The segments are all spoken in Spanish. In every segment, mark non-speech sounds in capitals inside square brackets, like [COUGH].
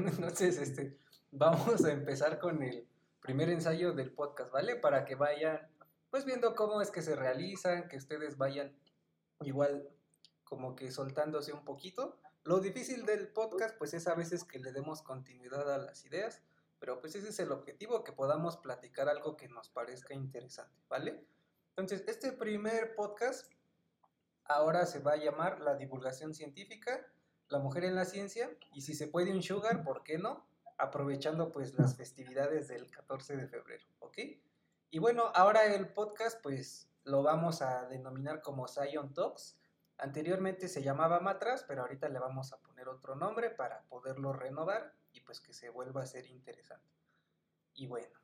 Bueno, [LAUGHS] entonces, este, vamos a empezar con el primer ensayo del podcast, ¿vale? Para que vayan, pues, viendo cómo es que se realizan, que ustedes vayan igual como que soltándose un poquito. Lo difícil del podcast, pues, es a veces que le demos continuidad a las ideas, pero pues ese es el objetivo, que podamos platicar algo que nos parezca interesante, ¿vale? Entonces, este primer podcast ahora se va a llamar La divulgación científica, la mujer en la ciencia, y si se puede un sugar, ¿por qué no? Aprovechando pues las festividades del 14 de febrero, ¿ok? Y bueno, ahora el podcast pues lo vamos a denominar como Zion Talks. Anteriormente se llamaba Matras, pero ahorita le vamos a poner otro nombre para poderlo renovar y pues que se vuelva a ser interesante. Y bueno,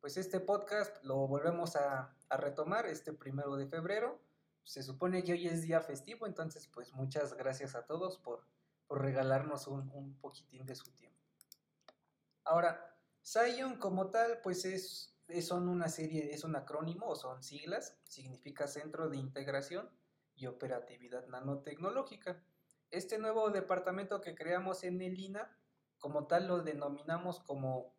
pues este podcast lo volvemos a, retomar este primero de febrero. Se supone que hoy es día festivo, entonces pues muchas gracias a todos por, por regalarnos un, poquitín de su tiempo. Ahora, Zion como tal pues es, es, son una serie, es un acrónimo o son siglas, significa Centro de Integración y Operatividad Nanotecnológica. Este nuevo departamento que creamos en el INA, como tal lo denominamos como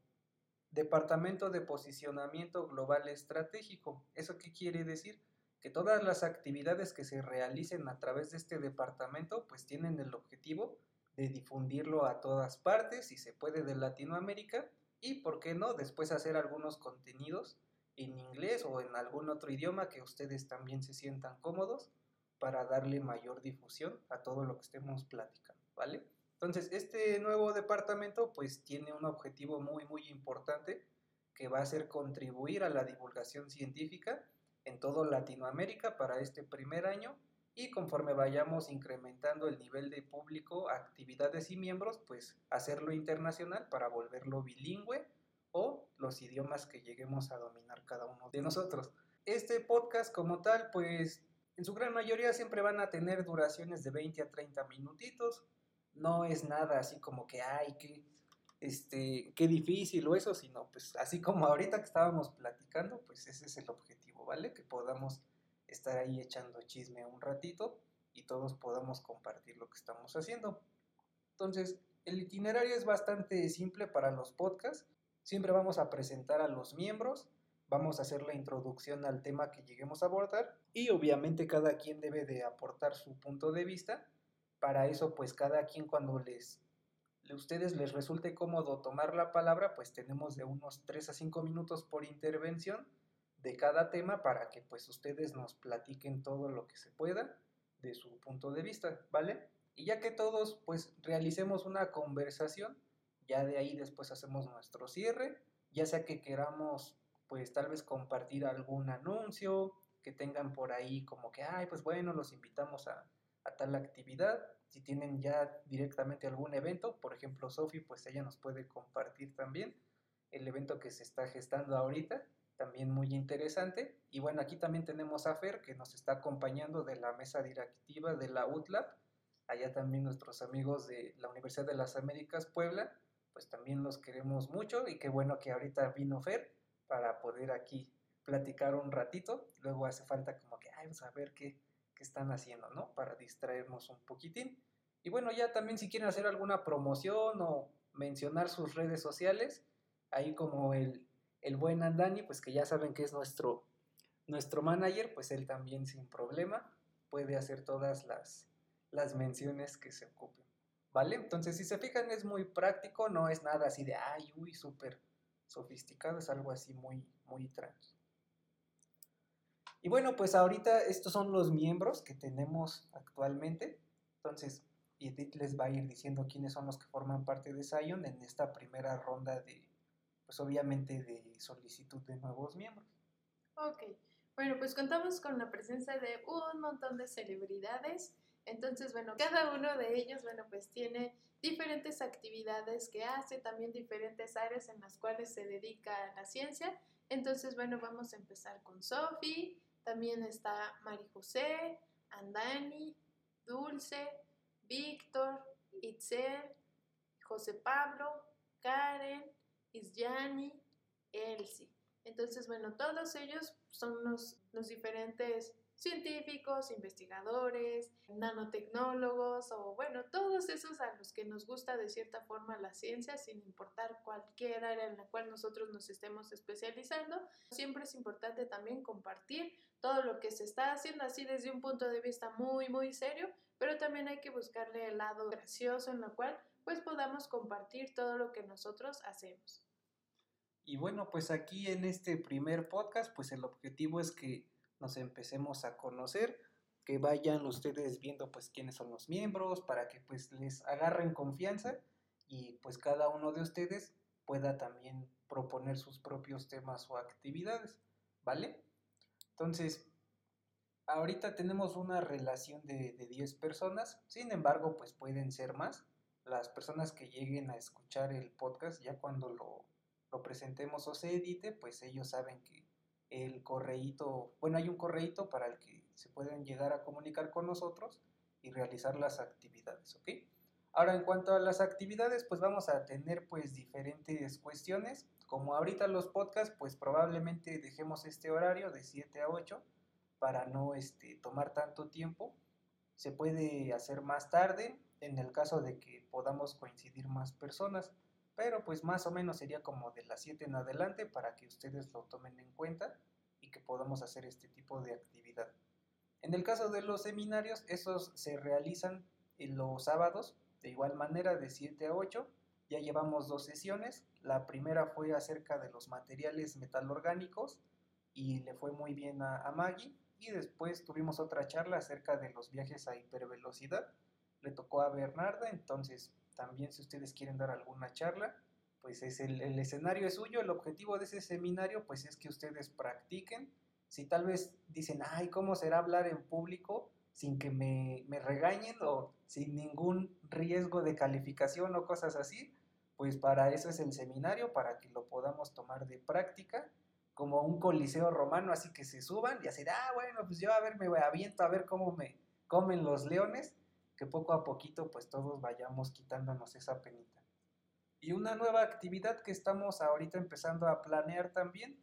Departamento de Posicionamiento Global Estratégico. ¿Eso qué quiere decir? Que todas las actividades que se realicen a través de este departamento pues tienen el objetivo de difundirlo a todas partes, si se puede, de Latinoamérica y, ¿por qué no?, después hacer algunos contenidos en inglés o en algún otro idioma que ustedes también se sientan cómodos para darle mayor difusión a todo lo que estemos platicando, ¿vale? Entonces, este nuevo departamento pues tiene un objetivo muy, muy importante que va a ser contribuir a la divulgación científica en todo Latinoamérica para este primer año y conforme vayamos incrementando el nivel de público, actividades y miembros, pues hacerlo internacional para volverlo bilingüe o los idiomas que lleguemos a dominar cada uno de nosotros. Este podcast como tal, pues en su gran mayoría siempre van a tener duraciones de 20 a 30 minutitos, no es nada así como que, ay, qué, este, qué difícil o eso, sino pues así como ahorita que estábamos platicando, pues ese es el objetivo, ¿vale? Que podamos estar ahí echando chisme un ratito y todos podamos compartir lo que estamos haciendo. Entonces, el itinerario es bastante simple para los podcasts. Siempre vamos a presentar a los miembros, vamos a hacer la introducción al tema que lleguemos a abordar y obviamente cada quien debe de aportar su punto de vista para eso, pues cada quien cuando les ustedes les resulte cómodo tomar la palabra, pues tenemos de unos 3 a 5 minutos por intervención de cada tema para que pues ustedes nos platiquen todo lo que se pueda de su punto de vista, ¿vale? Y ya que todos pues realicemos una conversación, ya de ahí después hacemos nuestro cierre, ya sea que queramos pues tal vez compartir algún anuncio, que tengan por ahí como que, ay, pues bueno, los invitamos a, a tal actividad. Si tienen ya directamente algún evento, por ejemplo, Sofi, pues ella nos puede compartir también el evento que se está gestando ahorita, también muy interesante. Y bueno, aquí también tenemos a Fer, que nos está acompañando de la mesa directiva de la UTLAB. Allá también nuestros amigos de la Universidad de las Américas Puebla, pues también los queremos mucho y qué bueno que ahorita vino Fer para poder aquí platicar un ratito. Luego hace falta como que, ay, vamos a ver qué, que están haciendo, ¿no? Para distraernos un poquitín. Y bueno, ya también si quieren hacer alguna promoción o mencionar sus redes sociales, ahí como el, el buen Andani, pues que ya saben que es nuestro, nuestro manager, pues él también sin problema puede hacer todas las, las menciones que se ocupen. ¿Vale? Entonces, si se fijan, es muy práctico, no es nada así de, ay, uy, súper sofisticado, es algo así muy, muy tranquilo. Y bueno, pues ahorita estos son los miembros que tenemos actualmente. Entonces, Edith les va a ir diciendo quiénes son los que forman parte de Zion en esta primera ronda de, pues obviamente, de solicitud de nuevos miembros. Ok, bueno, pues contamos con la presencia de un montón de celebridades. Entonces, bueno, cada uno de ellos, bueno, pues tiene diferentes actividades que hace, también diferentes áreas en las cuales se dedica a la ciencia. Entonces, bueno, vamos a empezar con Sophie, también está Mari José, Andani, Dulce, Víctor, Itzel, José Pablo, Karen, Isyani, Elsie. Entonces, bueno, todos ellos son los, los diferentes científicos, investigadores, nanotecnólogos o bueno, todos esos a los que nos gusta de cierta forma la ciencia, sin importar cualquier área en la cual nosotros nos estemos especializando. Siempre es importante también compartir todo lo que se está haciendo así desde un punto de vista muy, muy serio, pero también hay que buscarle el lado gracioso en lo cual pues podamos compartir todo lo que nosotros hacemos. Y bueno, pues aquí en este primer podcast, pues el objetivo es que nos empecemos a conocer, que vayan ustedes viendo pues quiénes son los miembros, para que pues les agarren confianza y pues cada uno de ustedes pueda también proponer sus propios temas o actividades, ¿vale? Entonces, ahorita tenemos una relación de, de 10 personas, sin embargo, pues pueden ser más. Las personas que lleguen a escuchar el podcast ya cuando lo lo presentemos o se edite, pues ellos saben que el correíto, bueno, hay un correíto para el que se pueden llegar a comunicar con nosotros y realizar las actividades, ¿ok? Ahora, en cuanto a las actividades, pues vamos a tener pues diferentes cuestiones. Como ahorita los podcasts, pues probablemente dejemos este horario de 7 a 8 para no este, tomar tanto tiempo. Se puede hacer más tarde en el caso de que podamos coincidir más personas pero pues más o menos sería como de las 7 en adelante para que ustedes lo tomen en cuenta y que podamos hacer este tipo de actividad. En el caso de los seminarios, esos se realizan en los sábados, de igual manera de 7 a 8. Ya llevamos dos sesiones. La primera fue acerca de los materiales metalorgánicos y le fue muy bien a, a Maggie. Y después tuvimos otra charla acerca de los viajes a hipervelocidad. Le tocó a Bernarda, entonces también si ustedes quieren dar alguna charla, pues es el, escenario es suyo, el objetivo de ese seminario pues es que ustedes practiquen. Si tal vez dicen, ay, ¿cómo será hablar en público sin que me, me regañen o sin ningún riesgo de calificación o cosas así? Pues para eso es el seminario, para que lo podamos tomar de práctica como un coliseo romano, así que se suban y así, ah, bueno, pues yo a ver, me aviento a ver cómo me comen los leones que poco a poquito pues todos vayamos quitándonos esa penita. Y una nueva actividad que estamos ahorita empezando a planear también,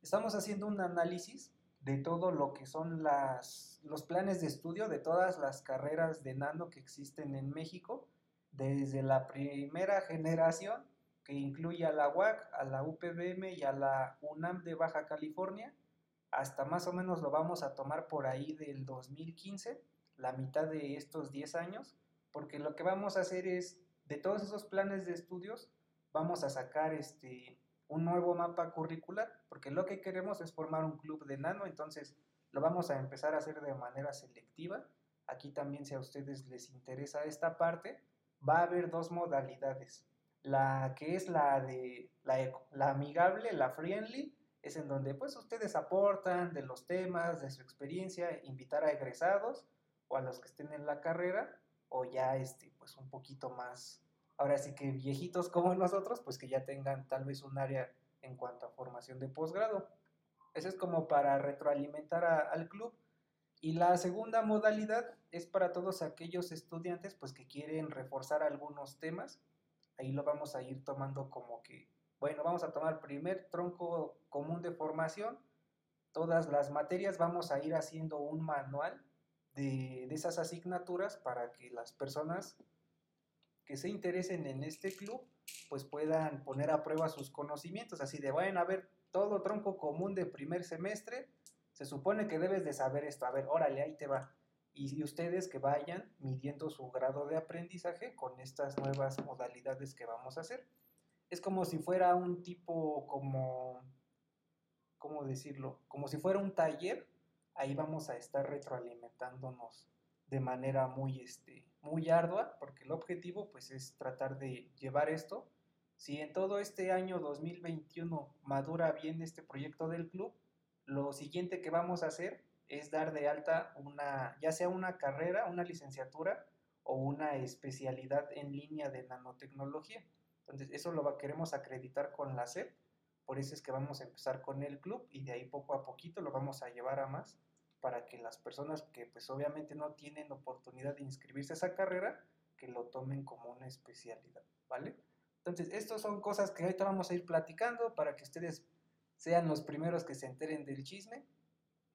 estamos haciendo un análisis de todo lo que son las, los planes de estudio de todas las carreras de nano que existen en México, desde la primera generación, que incluye a la UAC, a la UPBM y a la UNAM de Baja California, hasta más o menos lo vamos a tomar por ahí del 2015 la mitad de estos 10 años, porque lo que vamos a hacer es, de todos esos planes de estudios, vamos a sacar este, un nuevo mapa curricular, porque lo que queremos es formar un club de nano, entonces lo vamos a empezar a hacer de manera selectiva. Aquí también si a ustedes les interesa esta parte, va a haber dos modalidades. La que es la de la eco, la amigable, la friendly, es en donde pues ustedes aportan de los temas, de su experiencia, invitar a egresados o a los que estén en la carrera o ya este, pues un poquito más, ahora sí que viejitos como nosotros, pues que ya tengan tal vez un área en cuanto a formación de posgrado. Eso es como para retroalimentar al club. Y la segunda modalidad es para todos aquellos estudiantes pues que quieren reforzar algunos temas. Ahí lo vamos a ir tomando como que, bueno, vamos a tomar primer tronco común de formación. Todas las materias vamos a ir haciendo un manual de, esas asignaturas para que las personas que se interesen en este club pues puedan poner a prueba sus conocimientos, así de, bueno, a ver, todo tronco común de primer semestre, se supone que debes de saber esto, a ver, órale, ahí te va. Y ustedes que vayan midiendo su grado de aprendizaje con estas nuevas modalidades que vamos a hacer. Es como si fuera un tipo como, ¿cómo decirlo? Como si fuera un taller ahí vamos a estar retroalimentándonos de manera muy, este, muy ardua, porque el objetivo pues es tratar de llevar esto. Si en todo este año 2021 madura bien este proyecto del club, lo siguiente que vamos a hacer es dar de alta una, ya sea una carrera, una licenciatura o una especialidad en línea de nanotecnología. Entonces, eso lo queremos acreditar con la SEP por eso es que vamos a empezar con el club y de ahí poco a poquito lo vamos a llevar a más para que las personas que pues obviamente no tienen oportunidad de inscribirse a esa carrera, que lo tomen como una especialidad, ¿vale? Entonces, estas son cosas que ahorita vamos a ir platicando para que ustedes sean los primeros que se enteren del chisme.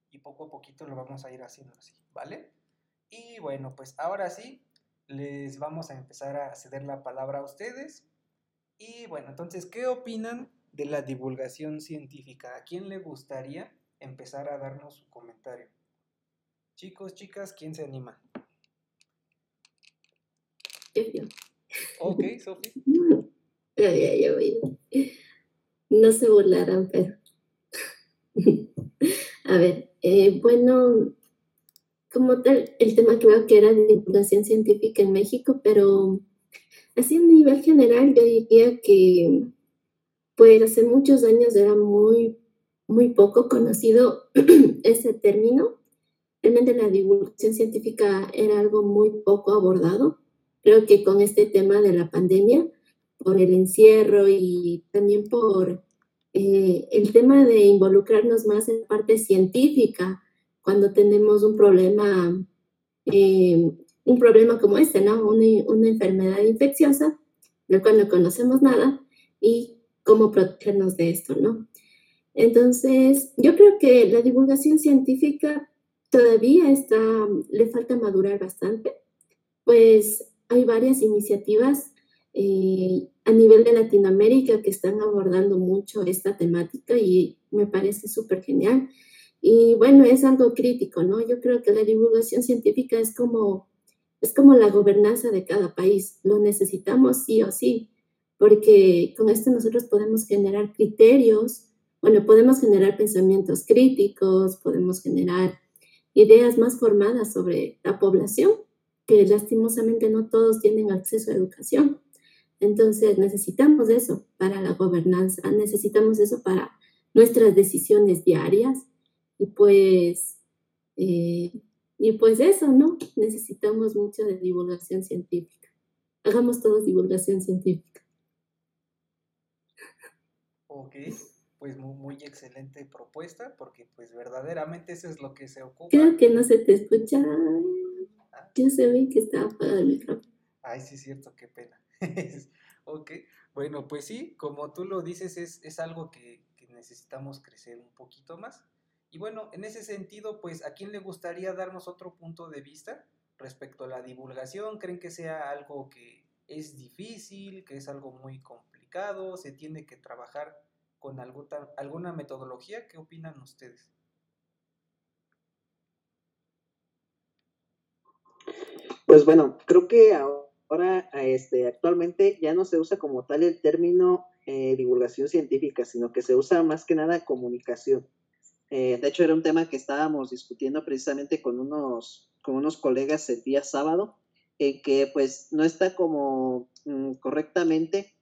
y poco a poquito lo vamos a ir haciendo así, ¿vale? Y bueno, pues ahora sí, les vamos a empezar a ceder la palabra a ustedes. Y bueno, entonces, ¿qué opinan de la divulgación científica? ¿A quién le gustaría empezar a darnos su comentario? Chicos, chicas, ¿quién se anima? Yo, yo. Ok, Sofi. [LAUGHS] Ya, ya, ya voy. No se burlarán, pero. [LAUGHS] A ver, eh, bueno, como tal, el tema creo que era de divulgación científica en México, pero así a nivel general yo diría que pues hace muchos años era muy, muy poco conocido [CLEARS THROAT] ese término. Realmente la divulgación científica era algo muy poco abordado. Creo que con este tema de la pandemia, por el encierro y también por eh, el tema de involucrarnos más en parte científica cuando tenemos un problema, eh, un problema como este, ¿no? Una, una enfermedad infecciosa del cual no conocemos nada y cómo protegernos de esto, ¿no? Entonces, yo creo que la divulgación científica todavía está, le falta madurar bastante, pues hay varias iniciativas eh, a nivel de Latinoamérica que están abordando mucho esta temática y me parece súper genial. Y bueno, es algo crítico, ¿no? Yo creo que la divulgación científica es como, es como la gobernanza de cada país. Lo necesitamos sí o sí, porque con esto nosotros podemos generar criterios, bueno, podemos generar pensamientos críticos, podemos generar ideas más formadas sobre la población, que lastimosamente no todos tienen acceso a educación. Entonces necesitamos eso para la gobernanza, necesitamos eso para nuestras decisiones diarias y pues, eh, y pues eso, ¿no? Necesitamos mucho de divulgación científica. Hagamos todos divulgación científica. Ok, pues muy, muy, excelente propuesta porque pues verdaderamente eso es lo que se ocupa. Creo que no se te escucha. Ah. Yo sé que está apagado el micrófono. Ay, sí, es cierto, qué pena. [LAUGHS] ok, bueno, pues sí, como tú lo dices, es, es algo que, que, necesitamos crecer un poquito más. Y bueno, en ese sentido, pues, ¿a quién le gustaría darnos otro punto de vista respecto a la divulgación? ¿Creen que sea algo que es difícil, que es algo muy ¿Se tiene que trabajar con alguna, alguna metodología? ¿Qué opinan ustedes? Pues bueno, creo que ahora este, actualmente ya no se usa como tal el término eh, divulgación científica, sino que se usa más que nada comunicación. Eh, de hecho, era un tema que estábamos discutiendo precisamente con unos, con unos colegas el día sábado, en que pues no está como mm, correctamente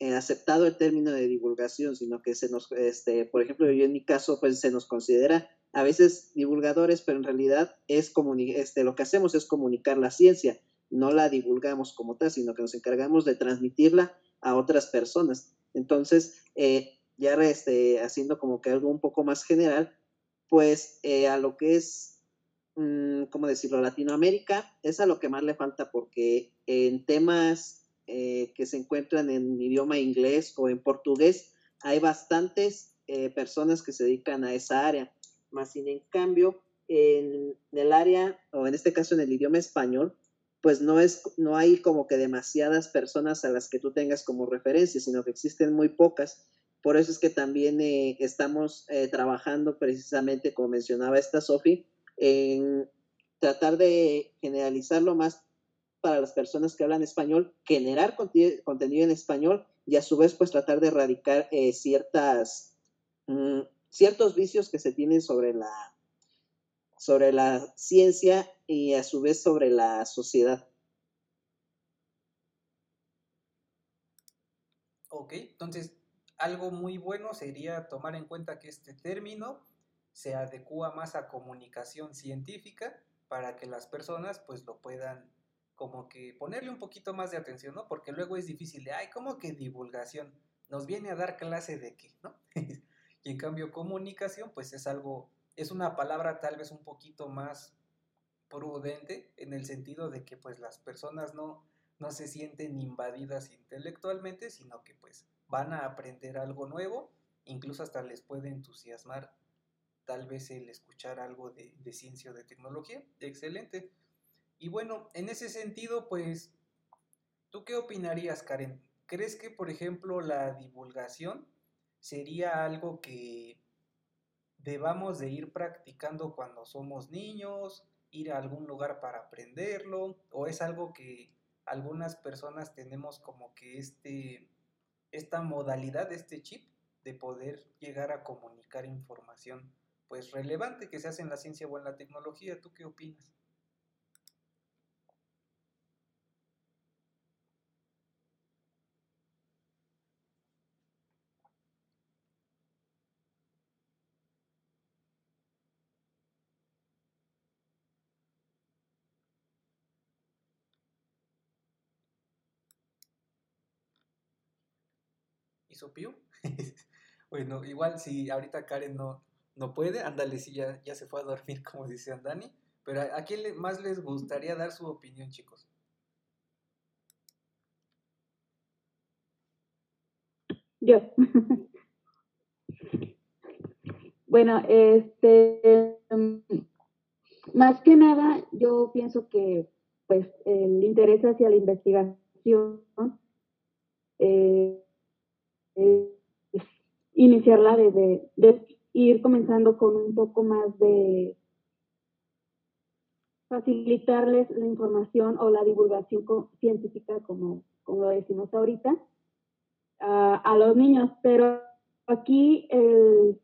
eh, aceptado el término de divulgación, sino que se nos, este, por ejemplo, yo en mi caso, pues se nos considera a veces divulgadores, pero en realidad es este, lo que hacemos es comunicar la ciencia no la divulgamos como tal, sino que nos encargamos de transmitirla a otras personas. Entonces, eh, ya este, haciendo como que algo un poco más general, pues eh, a lo que es, mm, ¿cómo decirlo?, Latinoamérica es a lo que más le falta porque en temas eh, que se encuentran en idioma inglés o en portugués, hay bastantes personas que se dedican a esa área. Más sin en cambio, en el área, o en este caso en el idioma español, pues no, es, no hay como que demasiadas personas a las que tú tengas como referencia, sino que existen muy pocas. Por eso es que también eh, estamos eh, trabajando precisamente, como mencionaba esta Sofi, en tratar de generalizarlo más para las personas que hablan español, generar contenido en español y a su vez pues tratar de erradicar eh, ciertas, mm, ciertos vicios que se tienen sobre la, sobre la ciencia y a su vez sobre la sociedad. Ok, entonces algo muy bueno sería tomar en cuenta que este término se adecua más a comunicación científica para que las personas pues lo puedan como que ponerle un poquito más de atención, ¿no? Porque luego es difícil de, ay, ¿cómo que divulgación? Nos viene a dar clase de qué, ¿no? [LAUGHS] y en cambio comunicación pues es algo es una palabra tal vez un poquito más prudente en el sentido de que pues las personas no, no se sienten invadidas intelectualmente, sino que pues van a aprender algo nuevo, incluso hasta les puede entusiasmar tal vez el escuchar algo de, de ciencia o de tecnología. Excelente. Y bueno, en ese sentido, pues, ¿tú qué opinarías, Karen? ¿Crees que, por ejemplo, la divulgación sería algo que debamos de ir practicando cuando somos niños, ir a algún lugar para aprenderlo, o es algo que algunas personas tenemos como que este, esta modalidad, este chip de poder llegar a comunicar información pues relevante que se hace en la ciencia o en la tecnología. ¿Tú qué opinas? ¿Hizo [LAUGHS] bueno, igual si ahorita Karen no, no puede, ándale, si ya, ya se fue a dormir, [LAUGHS] como dice Dani. Pero ¿a, quién más les gustaría dar su opinión, chicos? Yo. [LAUGHS] bueno, este, más que nada, yo pienso que, pues, el interés hacia la investigación eh, es iniciarla desde, ir comenzando con un poco más de facilitarles la información o la divulgación científica, como, como lo decimos ahorita, a, los niños. Pero aquí el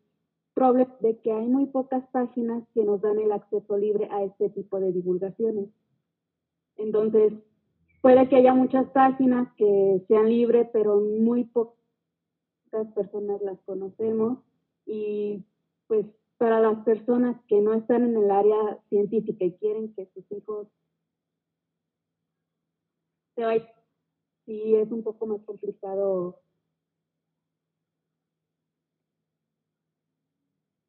problema de que hay muy pocas páginas que nos dan el acceso libre a este tipo de divulgaciones. Entonces, puede que haya muchas páginas que sean libres, pero muy pocas personas las conocemos y pues para las personas que no están en el área científica y quieren que sus hijos se vayan, sí es un poco más complicado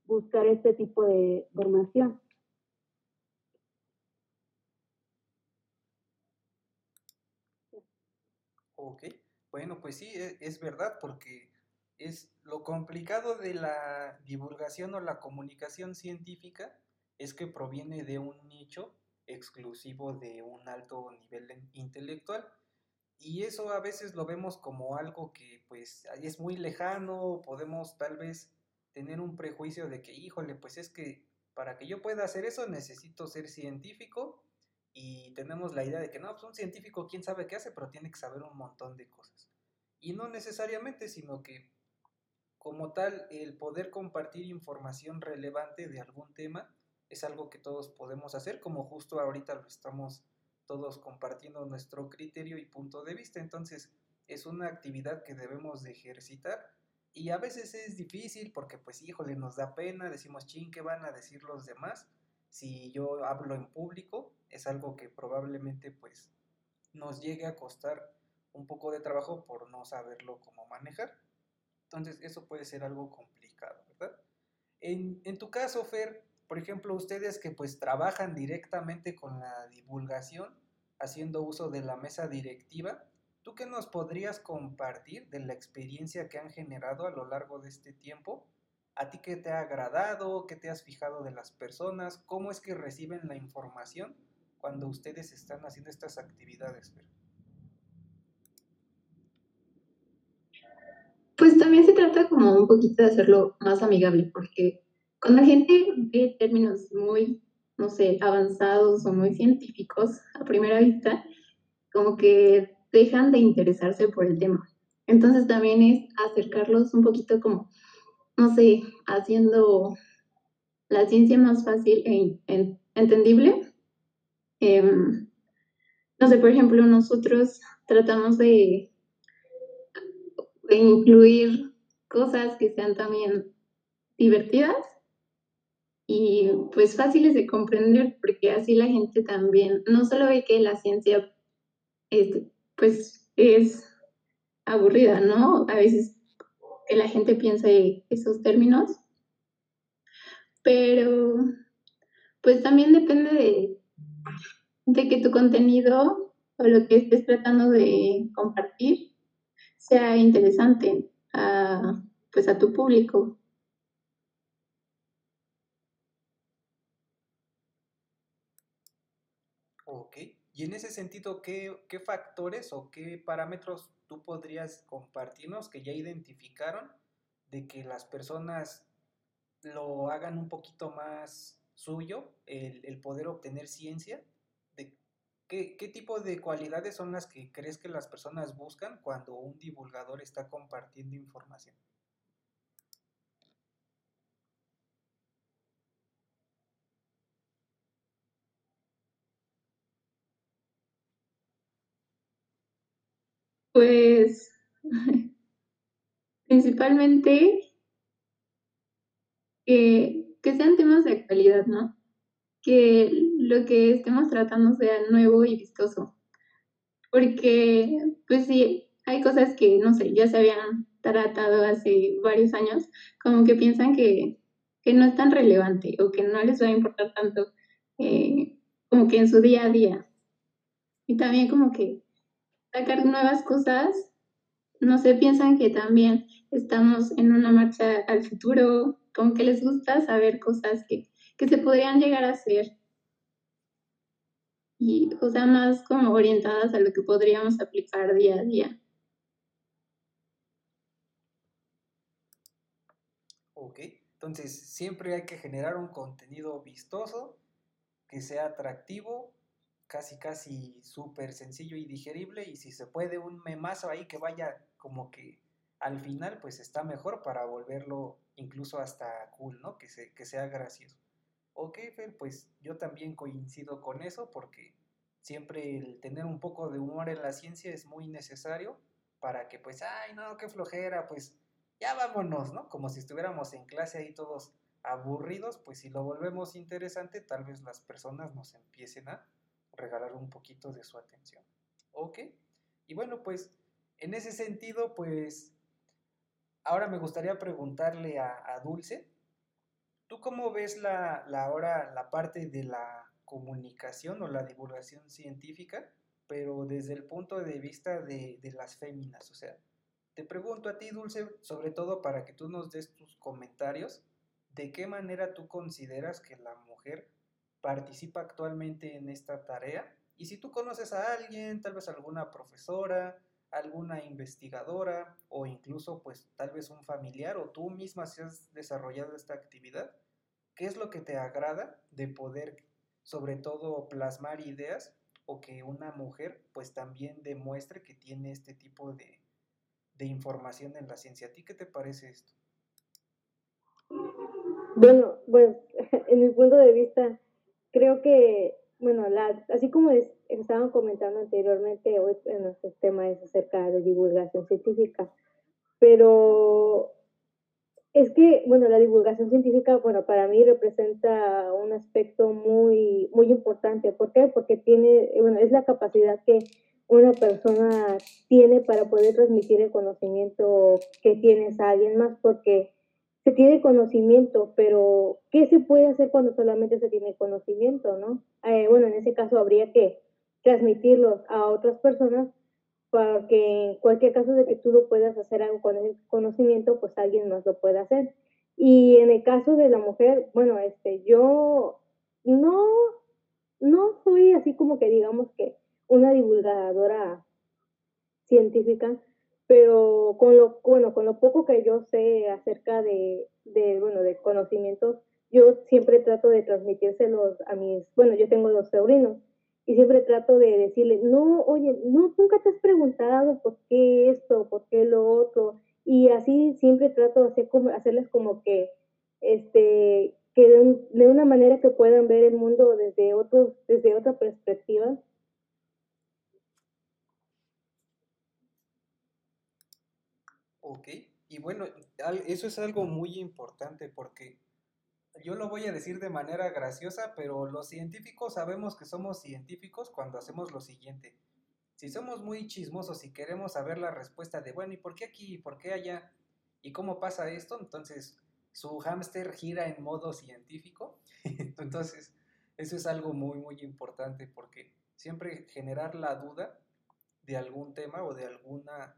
buscar este tipo de formación. Ok, bueno, pues sí, e, es verdad, porque es lo complicado de la divulgación o la comunicación científica es que proviene de un nicho exclusivo de un alto nivel intelectual y eso a veces lo vemos como algo que pues es muy lejano, podemos tal vez tener un prejuicio de que, híjole, pues es que para que yo pueda hacer eso necesito ser científico y tenemos la idea de que no, pues un científico quién sabe qué hace, pero tiene que saber un montón de cosas. Y no necesariamente, sino que como tal, el poder compartir información relevante de algún tema es algo que todos podemos hacer, como justo ahorita lo estamos todos compartiendo nuestro criterio y punto de vista. Entonces, es una actividad que debemos de ejercitar y a veces es difícil porque, pues, híjole, nos da pena, decimos, ching, ¿qué van a decir los demás? Si yo hablo en público, es algo que probablemente, pues, nos llegue a costar un poco de trabajo por no saberlo cómo manejar. Entonces, eso puede ser algo complicado, ¿verdad? En, en, tu caso, Fer, por ejemplo, ustedes que pues trabajan directamente con la divulgación, haciendo uso de la mesa directiva, ¿tú qué nos podrías compartir de la experiencia que han generado a lo largo de este tiempo? ¿A ti qué te ha agradado? ¿Qué te has fijado de las personas? ¿Cómo es que reciben la información cuando ustedes están haciendo estas actividades, Fer? Pues también se trata como un poquito de hacerlo más amigable, porque cuando la gente ve términos muy, no sé, avanzados o muy científicos a primera vista, como que dejan de interesarse por el tema. Entonces también es acercarlos un poquito como, no sé, haciendo la ciencia más fácil e entendible. Em, no sé, por ejemplo, nosotros tratamos de de incluir cosas que sean también divertidas y pues fáciles de comprender, porque así la gente también no solo ve que la ciencia este, pues es aburrida, ¿no? A veces que la gente piensa esos términos, pero pues también depende de, de que tu contenido o lo que estés tratando de compartir sea interesante a, pues a tu público. Ok, y en ese sentido, ¿qué, qué factores o qué parámetros tú podrías compartirnos que ya identificaron de que las personas lo hagan un poquito más suyo, el, el poder obtener ciencia de, ¿qué, ¿Qué tipo de cualidades son las que crees que las personas buscan cuando un divulgador está compartiendo información? Pues [LAUGHS] principalmente que, sean temas de actualidad, ¿no? Que lo que estemos tratando sea nuevo y vistoso. Porque, pues sí, hay cosas que, no sé, ya se habían tratado hace varios años, como que piensan que, no es tan relevante o que no les va a importar tanto eh, como que en su día a día. Y también como que sacar nuevas cosas, no sé, piensan que también estamos en una marcha al futuro, como que les gusta saber cosas que, que se podrían llegar a hacer. Y, o sea, más como orientadas a lo que podríamos aplicar día a día. Ok, entonces siempre hay que generar un contenido vistoso, que sea atractivo casi, casi súper sencillo y digerible. Y si se puede un memazo ahí que vaya como que al final, pues está mejor para volverlo incluso hasta cool, ¿no? Que, se, que sea gracioso. Ok, Fer, pues yo también coincido con eso porque siempre el tener un poco de humor en la ciencia es muy necesario para que pues, ay, no, qué flojera, pues ya vámonos, ¿no? Como si estuviéramos en clase ahí todos aburridos, pues si lo volvemos interesante, tal vez las personas nos empiecen a regalar un poquito de su atención. ¿Ok? Y bueno, pues en ese sentido, pues ahora me gustaría preguntarle a, Dulce, ¿tú cómo ves la, la, ahora la parte de la comunicación o la divulgación científica, pero desde el punto de vista de, de las féminas? O sea, te pregunto a ti, Dulce, sobre todo para que tú nos des tus comentarios, ¿de qué manera tú consideras que la mujer participa actualmente en esta tarea. Y si tú conoces a alguien, tal vez alguna profesora, alguna investigadora o incluso pues tal vez un familiar o tú misma si has desarrollado esta actividad, ¿qué es lo que te agrada de poder sobre todo plasmar ideas o que una mujer pues también demuestre que tiene este tipo de, de información en la ciencia? ¿A ti qué te parece esto? Bueno, pues [LAUGHS] en mi punto de vista, creo que, bueno, la, así como estaban comentando anteriormente, hoy en nuestro tema es acerca de divulgación científica, pero es que, bueno, la divulgación científica, bueno, para mí representa un aspecto muy, muy importante. ¿Por qué? Porque tiene, bueno, es la capacidad que una persona tiene para poder transmitir el conocimiento que tienes a alguien más, porque se tiene conocimiento, pero ¿qué se puede hacer cuando solamente se tiene conocimiento, no? Eh, bueno, en ese caso habría que transmitirlos a otras personas para que en cualquier caso de que tú no puedas hacer algo con el conocimiento, pues alguien más lo pueda hacer. Y en el caso de la mujer, bueno, este, yo no, no soy así como que digamos que una divulgadora científica, pero con lo, bueno, con lo poco que yo sé acerca de, de, bueno, de conocimientos, yo siempre trato de transmitírselos a mis, bueno, yo tengo dos sobrinos, y siempre trato de decirles, no, oye, no, nunca te has preguntado por qué esto, por qué lo otro, y así siempre trato de hacer como, hacerles como que, este, que de, de, una manera que puedan ver el mundo desde otros, desde otra perspectiva, Ok, y bueno, eso es algo muy importante porque yo lo voy a decir de manera graciosa, pero los científicos sabemos que somos científicos cuando hacemos lo siguiente. Si somos muy chismosos y queremos saber la respuesta de, bueno, ¿y por qué aquí? ¿Y por qué allá? ¿Y cómo pasa esto? Entonces, su hámster gira en modo científico. [LAUGHS] Entonces, eso es algo muy, muy importante porque siempre generar la duda de algún tema o de alguna,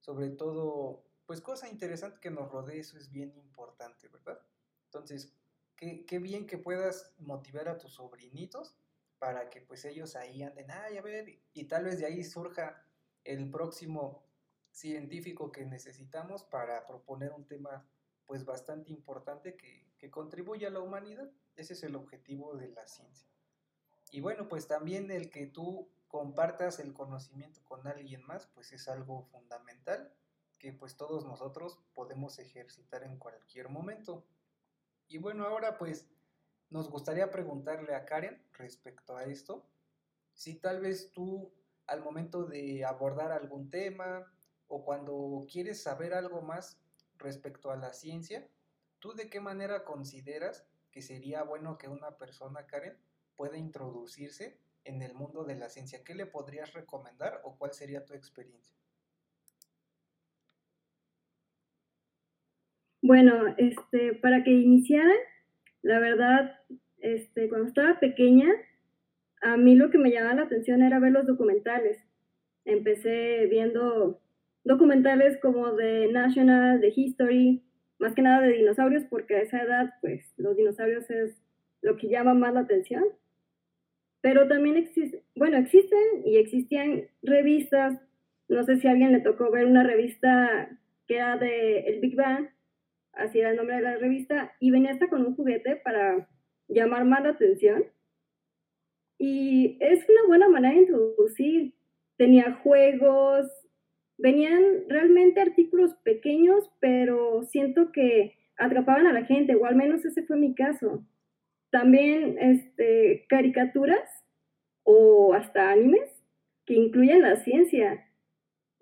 sobre todo pues cosa interesante que nos rodee, eso es bien importante, ¿verdad? Entonces, qué, bien que puedas motivar a tus sobrinitos para que pues ellos ahí anden, ay, a ver, y tal vez de ahí surja el próximo científico que necesitamos para proponer un tema pues bastante importante que, que contribuya a la humanidad. Ese es el objetivo de la ciencia. Y bueno, pues también el que tú compartas el conocimiento con alguien más, pues es algo fundamental que pues todos nosotros podemos ejercitar en cualquier momento. Y bueno, ahora pues nos gustaría preguntarle a Karen respecto a esto, si tal vez tú al momento de abordar algún tema o cuando quieres saber algo más respecto a la ciencia, ¿tú de qué manera consideras que sería bueno que una persona, Karen, pueda introducirse en el mundo de la ciencia? ¿Qué le podrías recomendar o cuál sería tu experiencia? Bueno, este, para que iniciara, la verdad, este, cuando estaba pequeña, a mí lo que me llamaba la atención era ver los documentales. Empecé viendo documentales como de National, de History, más que nada de dinosaurios, porque a esa edad, pues, los dinosaurios es lo que llama más la atención. Pero también existen, bueno, existen y existían revistas, no sé si a alguien le tocó ver una revista que era de el Big Bang, así era el nombre de la revista, y venía hasta con un juguete para llamar más la atención. Y es una buena manera de introducir. Tenía juegos, venían realmente artículos pequeños, pero siento que atrapaban a la gente, o al menos ese fue mi caso. También este, caricaturas o hasta animes que incluyen la ciencia.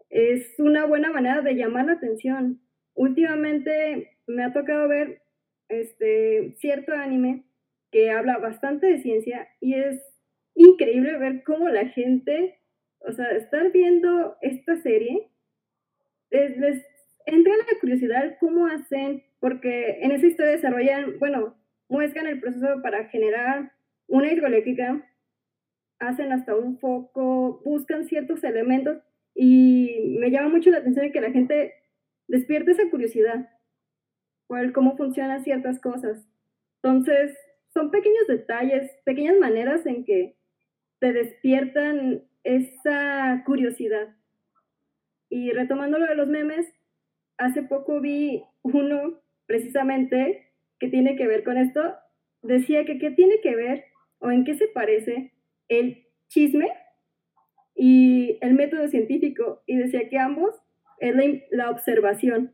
Es una buena manera de llamar la atención. Últimamente me ha tocado ver este, cierto anime que habla bastante de ciencia y es increíble ver cómo la gente, o sea, estar viendo esta serie, les, entra la curiosidad cómo hacen, porque en esa historia desarrollan, bueno, muestran el proceso para generar una hidroeléctrica, hacen hasta un foco, buscan ciertos elementos y me llama mucho la atención que la gente despierte esa curiosidad por cómo funcionan ciertas cosas. Entonces, son pequeños detalles, pequeñas maneras en que te despiertan esa curiosidad. Y retomando lo de los memes, hace poco vi uno precisamente que tiene que ver con esto. Decía que qué tiene que ver o en qué se parece el chisme y el método científico. Y decía que ambos es la observación.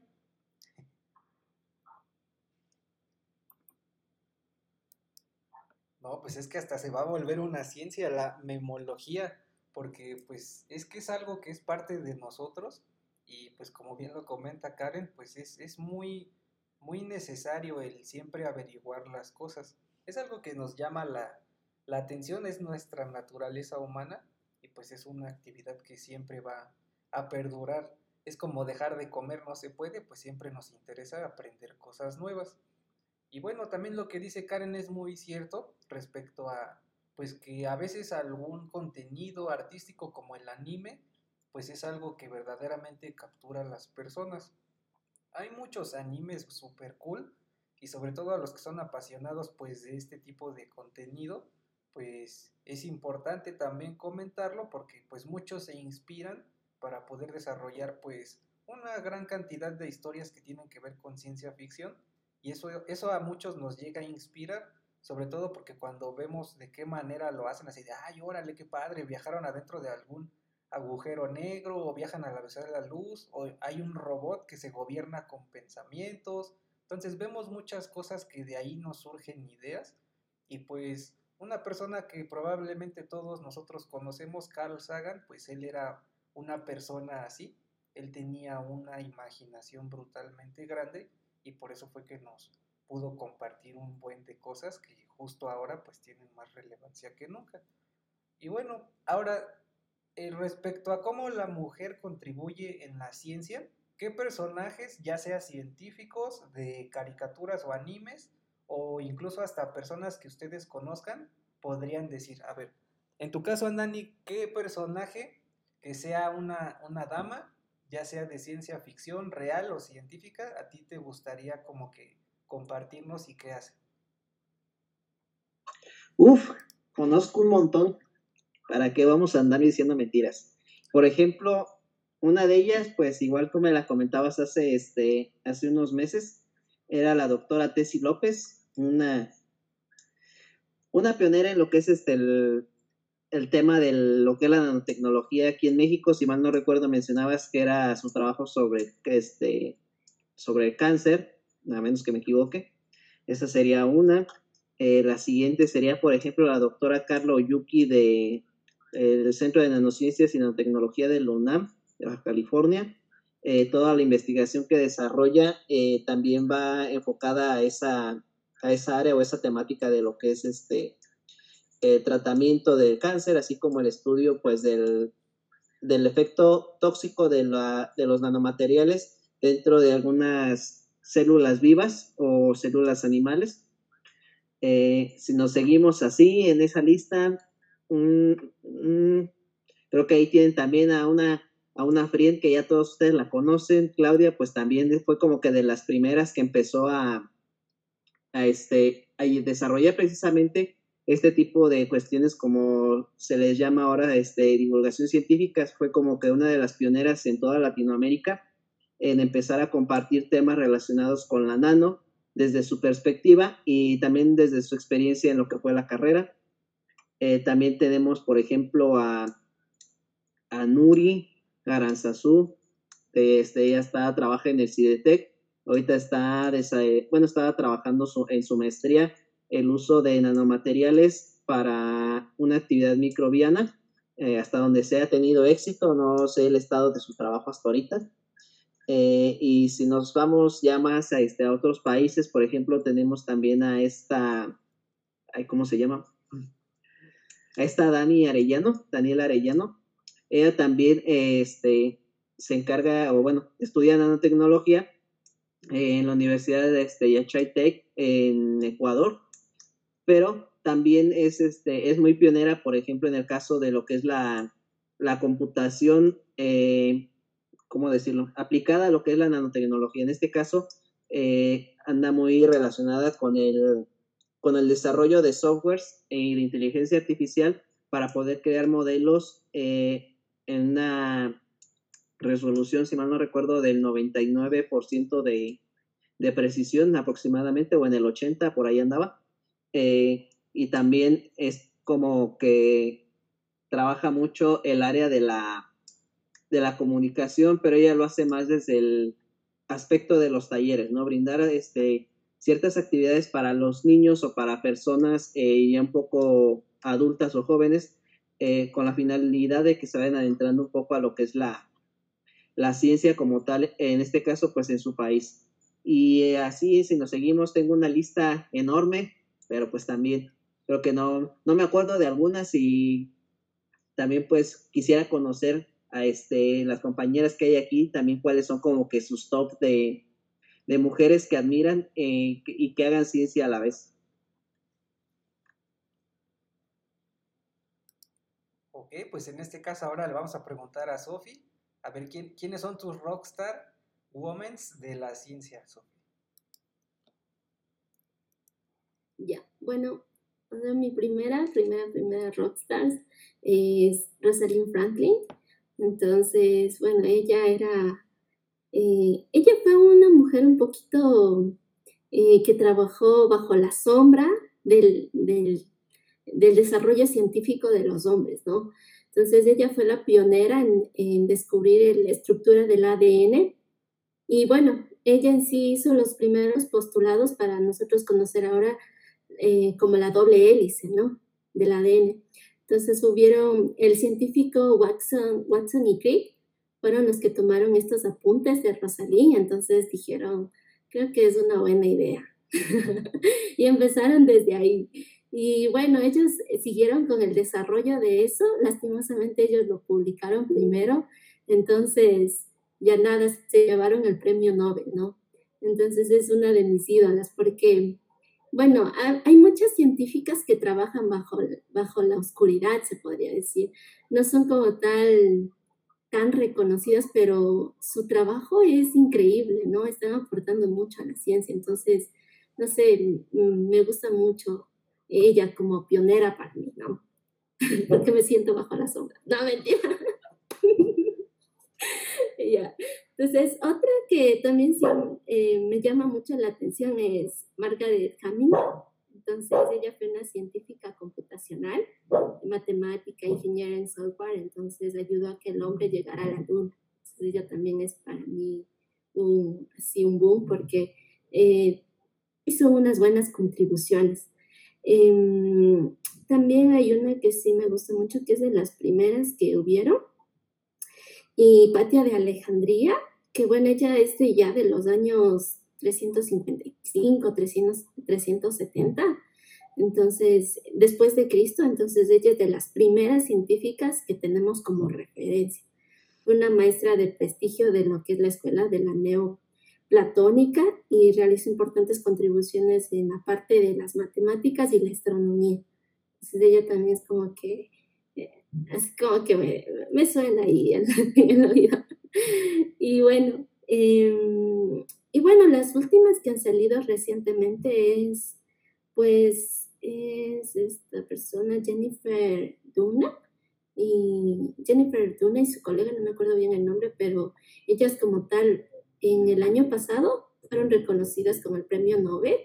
No, pues es que hasta se va a volver una ciencia la memología, porque pues es que es algo que es parte de nosotros y pues como bien lo comenta Karen, pues es, es muy, muy necesario el siempre averiguar las cosas. Es algo que nos llama la, la atención, es nuestra naturaleza humana y pues es una actividad que siempre va a perdurar. Es como dejar de comer no se puede, pues siempre nos interesa aprender cosas nuevas. Y bueno, también lo que dice Karen es muy cierto respecto a, pues que a veces algún contenido artístico como el anime, pues es algo que verdaderamente captura a las personas. Hay muchos animes super cool y sobre todo a los que son apasionados pues de este tipo de contenido, pues es importante también comentarlo porque pues muchos se inspiran para poder desarrollar pues una gran cantidad de historias que tienen que ver con ciencia ficción y eso, eso a muchos nos llega a inspirar, sobre todo porque cuando vemos de qué manera lo hacen, así de, ay, órale, qué padre, viajaron adentro de algún agujero negro o viajan a la velocidad de la luz o hay un robot que se gobierna con pensamientos. Entonces vemos muchas cosas que de ahí nos surgen ideas y pues una persona que probablemente todos nosotros conocemos, Carl Sagan, pues él era una persona así, él tenía una imaginación brutalmente grande y por eso fue que nos pudo compartir un buen de cosas que justo ahora pues tienen más relevancia que nunca. Y bueno, ahora eh, respecto a cómo la mujer contribuye en la ciencia, ¿qué personajes, ya sea científicos, de caricaturas o animes, o incluso hasta personas que ustedes conozcan, podrían decir, a ver, en tu caso, Anani, ¿qué personaje que sea una, una dama ya sea de ciencia ficción, real o científica, a ti te gustaría como que compartirnos y qué hace? Uf, conozco un montón. ¿Para qué vamos a andar diciendo mentiras? Por ejemplo, una de ellas, pues igual como me la comentabas hace, este, hace unos meses, era la doctora Tessie López, una, una pionera en lo que es este, el, el tema de lo que es la nanotecnología aquí en México. Si mal no recuerdo, mencionabas que era su trabajo sobre, este, sobre el cáncer, a menos que me equivoque. Esa sería una. Eh, la siguiente sería, por ejemplo, la doctora Carlo Yuki de, eh, del Centro de Nanociencias y Nanotecnología de la UNAM, de Baja California. Eh, toda la investigación que desarrolla también va enfocada a esa, a esa área o esa temática de lo que es este tratamiento del cáncer, así como el estudio pues del, del efecto tóxico de, la, de los nanomateriales dentro de algunas células vivas o células animales. Eh, si nos seguimos así en esa lista, creo que ahí tienen también a una, a una friend que ya todos ustedes la conocen, Claudia, pues también fue como que de las primeras que empezó a, este, a desarrollar precisamente este tipo de cuestiones como se les llama ahora este, divulgación científica, fue como que una de las pioneras en toda Latinoamérica en empezar a compartir temas relacionados con la nano desde su perspectiva y también desde su experiencia en lo que fue la carrera. Eh, también tenemos, por ejemplo, a, a Nuri Garanzazú, este, ella está, trabaja en el CIDETEC, ahorita está, bueno, estaba trabajando en su maestría el uso de nanomateriales para una actividad microbiana, eh, hasta donde se ha tenido éxito, no sé el estado de su trabajo hasta ahorita. Eh, y si nos vamos ya más a, este, a otros países, por ejemplo, tenemos también a esta, ¿cómo se llama? A esta Dani Arellano, Daniela Arellano. Ella también este, se encarga, o bueno, estudia nanotecnología en la Universidad de este, Yachay Tech en Ecuador pero también es, este, es muy pionera, por ejemplo, en el caso de lo que es la, computación, eh, ¿cómo decirlo?, aplicada a lo que es la nanotecnología. En este caso, eh, anda muy relacionada con el, con el desarrollo de softwares y de inteligencia artificial para poder crear modelos eh, en una resolución, si mal no recuerdo, del 99% de, de precisión aproximadamente, o en el 80% por ahí andaba. Eh, y también es como que trabaja mucho el área de la, de la comunicación, pero ella lo hace más desde el aspecto de los talleres, ¿no? Brindar este, ciertas actividades para los niños o para personas eh, ya un poco adultas o jóvenes, eh, con la finalidad de que se vayan adentrando un poco a lo que es la, la ciencia como tal, en este caso, pues en su país. Y así, si nos seguimos, tengo una lista enorme pero pues también creo que no, no me acuerdo de algunas y también pues quisiera conocer a este, las compañeras que hay aquí, también cuáles son como que sus top de, mujeres que admiran eh, y que hagan ciencia a la vez. Ok, pues en este caso ahora le vamos a preguntar a Sofi, a ver quién, quiénes son tus rockstar womens de la ciencia, Sofi. Ya, bueno, mi primera, primera, primera rockstar es Rosalind Franklin. Entonces, bueno, ella era, eh, ella fue una mujer un poquito eh, que trabajó bajo la sombra del, del, desarrollo científico de los hombres, ¿no? Entonces, ella fue la pionera en, en descubrir la estructura del ADN. Y bueno, ella en sí hizo los primeros postulados para nosotros conocer ahora eh, como la doble hélice, ¿no? Del ADN. Entonces hubieron, el científico Watson, y Crick fueron los que tomaron estos apuntes de Rosalía, entonces dijeron, creo que es una buena idea. [LAUGHS] y empezaron desde ahí. Y bueno, ellos siguieron con el desarrollo de eso, lastimosamente ellos lo publicaron primero, entonces ya nada, se llevaron el premio Nobel, ¿no? Entonces es una de mis ídolas porque bueno, hay muchas científicas que trabajan bajo, bajo la oscuridad, se podría decir. No son como tal tan reconocidas, pero su trabajo es increíble, ¿no? Están aportando mucho a la ciencia. Entonces, no sé, me gusta mucho ella como pionera para mí, ¿no? [LAUGHS] Porque me siento bajo la sombra. No, mentira. [LAUGHS] ya. Entonces, otra que también sí, eh, me llama mucho la atención es Margaret Hamilton. Entonces, ella fue una científica computacional, matemática, ingeniera en software, entonces ayudó a que el hombre llegara a la luna. Entonces, ella también es para mí un, así un boom porque eh, hizo unas buenas contribuciones. Em, también hay una que sí me gusta mucho, que es de las primeras que hubieron, y Patia de Alejandría, que bueno, ella es de ya de los años 355, 300, 370, entonces, después de Cristo, entonces ella es de las primeras científicas que tenemos como referencia. Una maestra de prestigio de lo que es la escuela de la neoplatónica y realizó importantes contribuciones en la parte de las matemáticas y la astronomía. Entonces ella también es como que Así como que me, suena ahí el [LAUGHS] oído. Y bueno, em, y bueno, las últimas que han salido recientemente es, pues, es esta persona, Jennifer Duna, y Jennifer Duna y su colega, no me acuerdo bien el nombre, pero ellas como tal, en el año pasado fueron reconocidas con el premio Nobel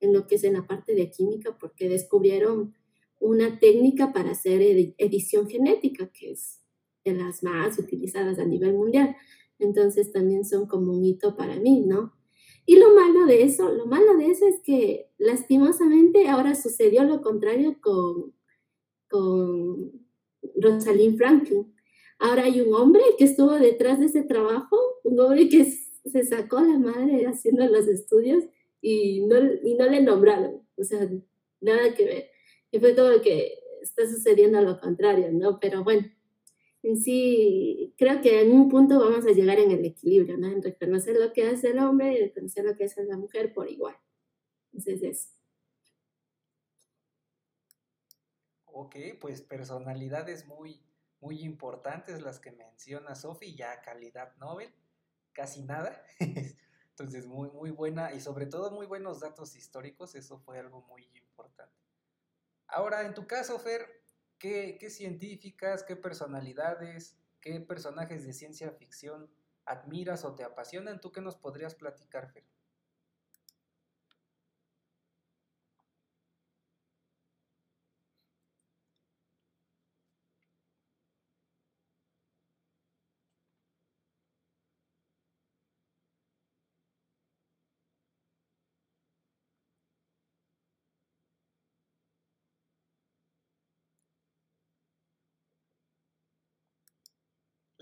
en lo que es en la parte de química porque descubrieron una técnica para hacer edición genética, que es de las más utilizadas a nivel mundial. Entonces también son como un hito para mí, ¿no? Y lo malo de eso, lo malo de eso es que lastimosamente ahora sucedió lo contrario con, con Rosalind Franklin. Ahora hay un hombre que estuvo detrás de ese trabajo, un hombre que se sacó la madre haciendo los estudios y no, y no le nombraron, o sea, nada que ver. Y fue todo lo que está sucediendo a lo contrario, ¿no? Pero bueno, en sí, creo que en un punto vamos a llegar en el equilibrio, ¿no? En reconocer lo que hace el hombre y reconocer lo que hace la mujer por igual. Entonces, eso. Ok, pues personalidades muy, muy importantes las que menciona Sofi, ya calidad Nobel, casi nada. [LAUGHS] Entonces, muy, muy buena y sobre todo muy buenos datos históricos, eso fue algo muy importante. Ahora, en tu caso, Fer, ¿qué, científicas, qué personalidades, qué personajes de ciencia ficción admiras o te apasionan? ¿Tú qué nos podrías platicar, Fer?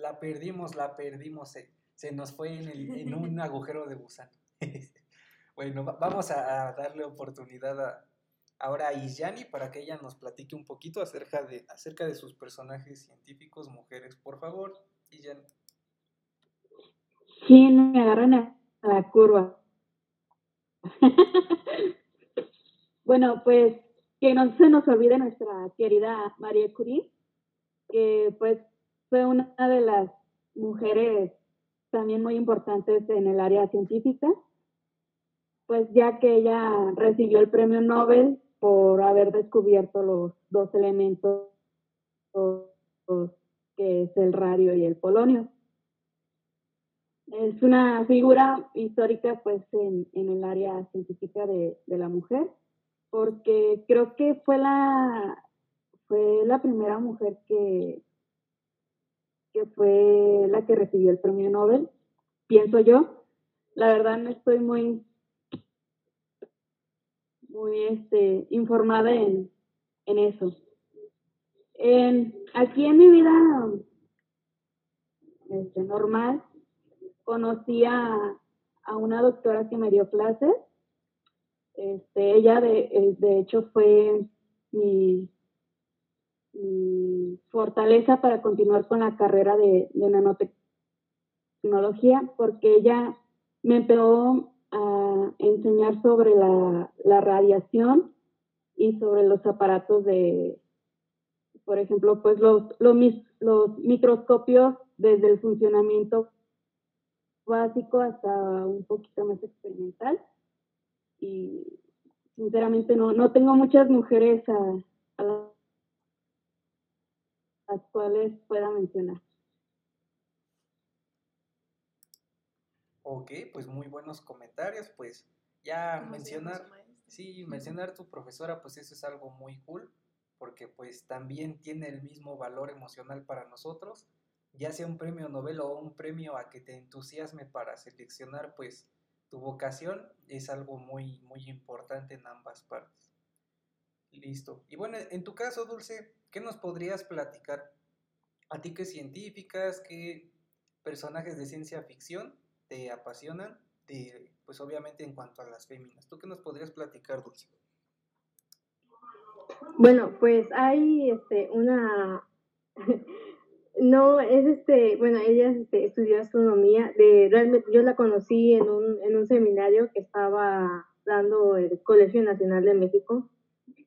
La perdimos, la perdimos, se, nos fue en, un [LAUGHS] agujero de gusano. [LAUGHS] bueno, vamos a, darle oportunidad ahora a Isyani para que ella nos platique un poquito acerca de, acerca de sus personajes científicos, mujeres. Por favor, Isyani. Sí, me agarran a la curva. [LAUGHS] bueno, pues que no se nos olvide nuestra querida María Curie, que pues fue una de las mujeres también muy importantes en el área científica, pues ya que ella recibió el premio Nobel por haber descubierto los dos elementos que es el radio y el polonio. Es una figura histórica pues en, el área científica de, de, la mujer, porque creo que fue la, fue la primera mujer que que fue la que recibió el premio Nobel, pienso yo. La verdad no estoy muy, muy este, informada en, eso. aquí en mi vida este, normal, conocí a, una doctora que me dio clases. Este, ella, de, de hecho, fue mi, fortaleza para continuar con la carrera de, nanotecnología, porque ella me empezó a enseñar sobre la, radiación y sobre los aparatos de, por ejemplo, pues los, los, microscopios desde el funcionamiento básico hasta un poquito más experimental. Y sinceramente no, no tengo muchas mujeres a las cuales pueda mencionar. Ok, pues muy buenos comentarios, pues ya mencionar, sí, mencionar tu profesora, pues eso es algo muy cool, porque pues también tiene el mismo valor emocional para nosotros, ya sea un premio Nobel o un premio a que te entusiasme para seleccionar pues tu vocación, es algo muy, muy importante en ambas partes. Listo. Y bueno, en tu caso, Dulce, ¿qué nos podrías platicar? ¿A ti qué científicas, qué personajes de ciencia ficción te apasionan, de, pues obviamente en cuanto a las féminas. ¿Tú qué nos podrías platicar, Dulce? Bueno, pues hay este, una... [LAUGHS] no, es este, bueno, ella este, estudió astronomía, de, realmente yo la conocí en un, en un seminario que estaba dando el Colegio Nacional de México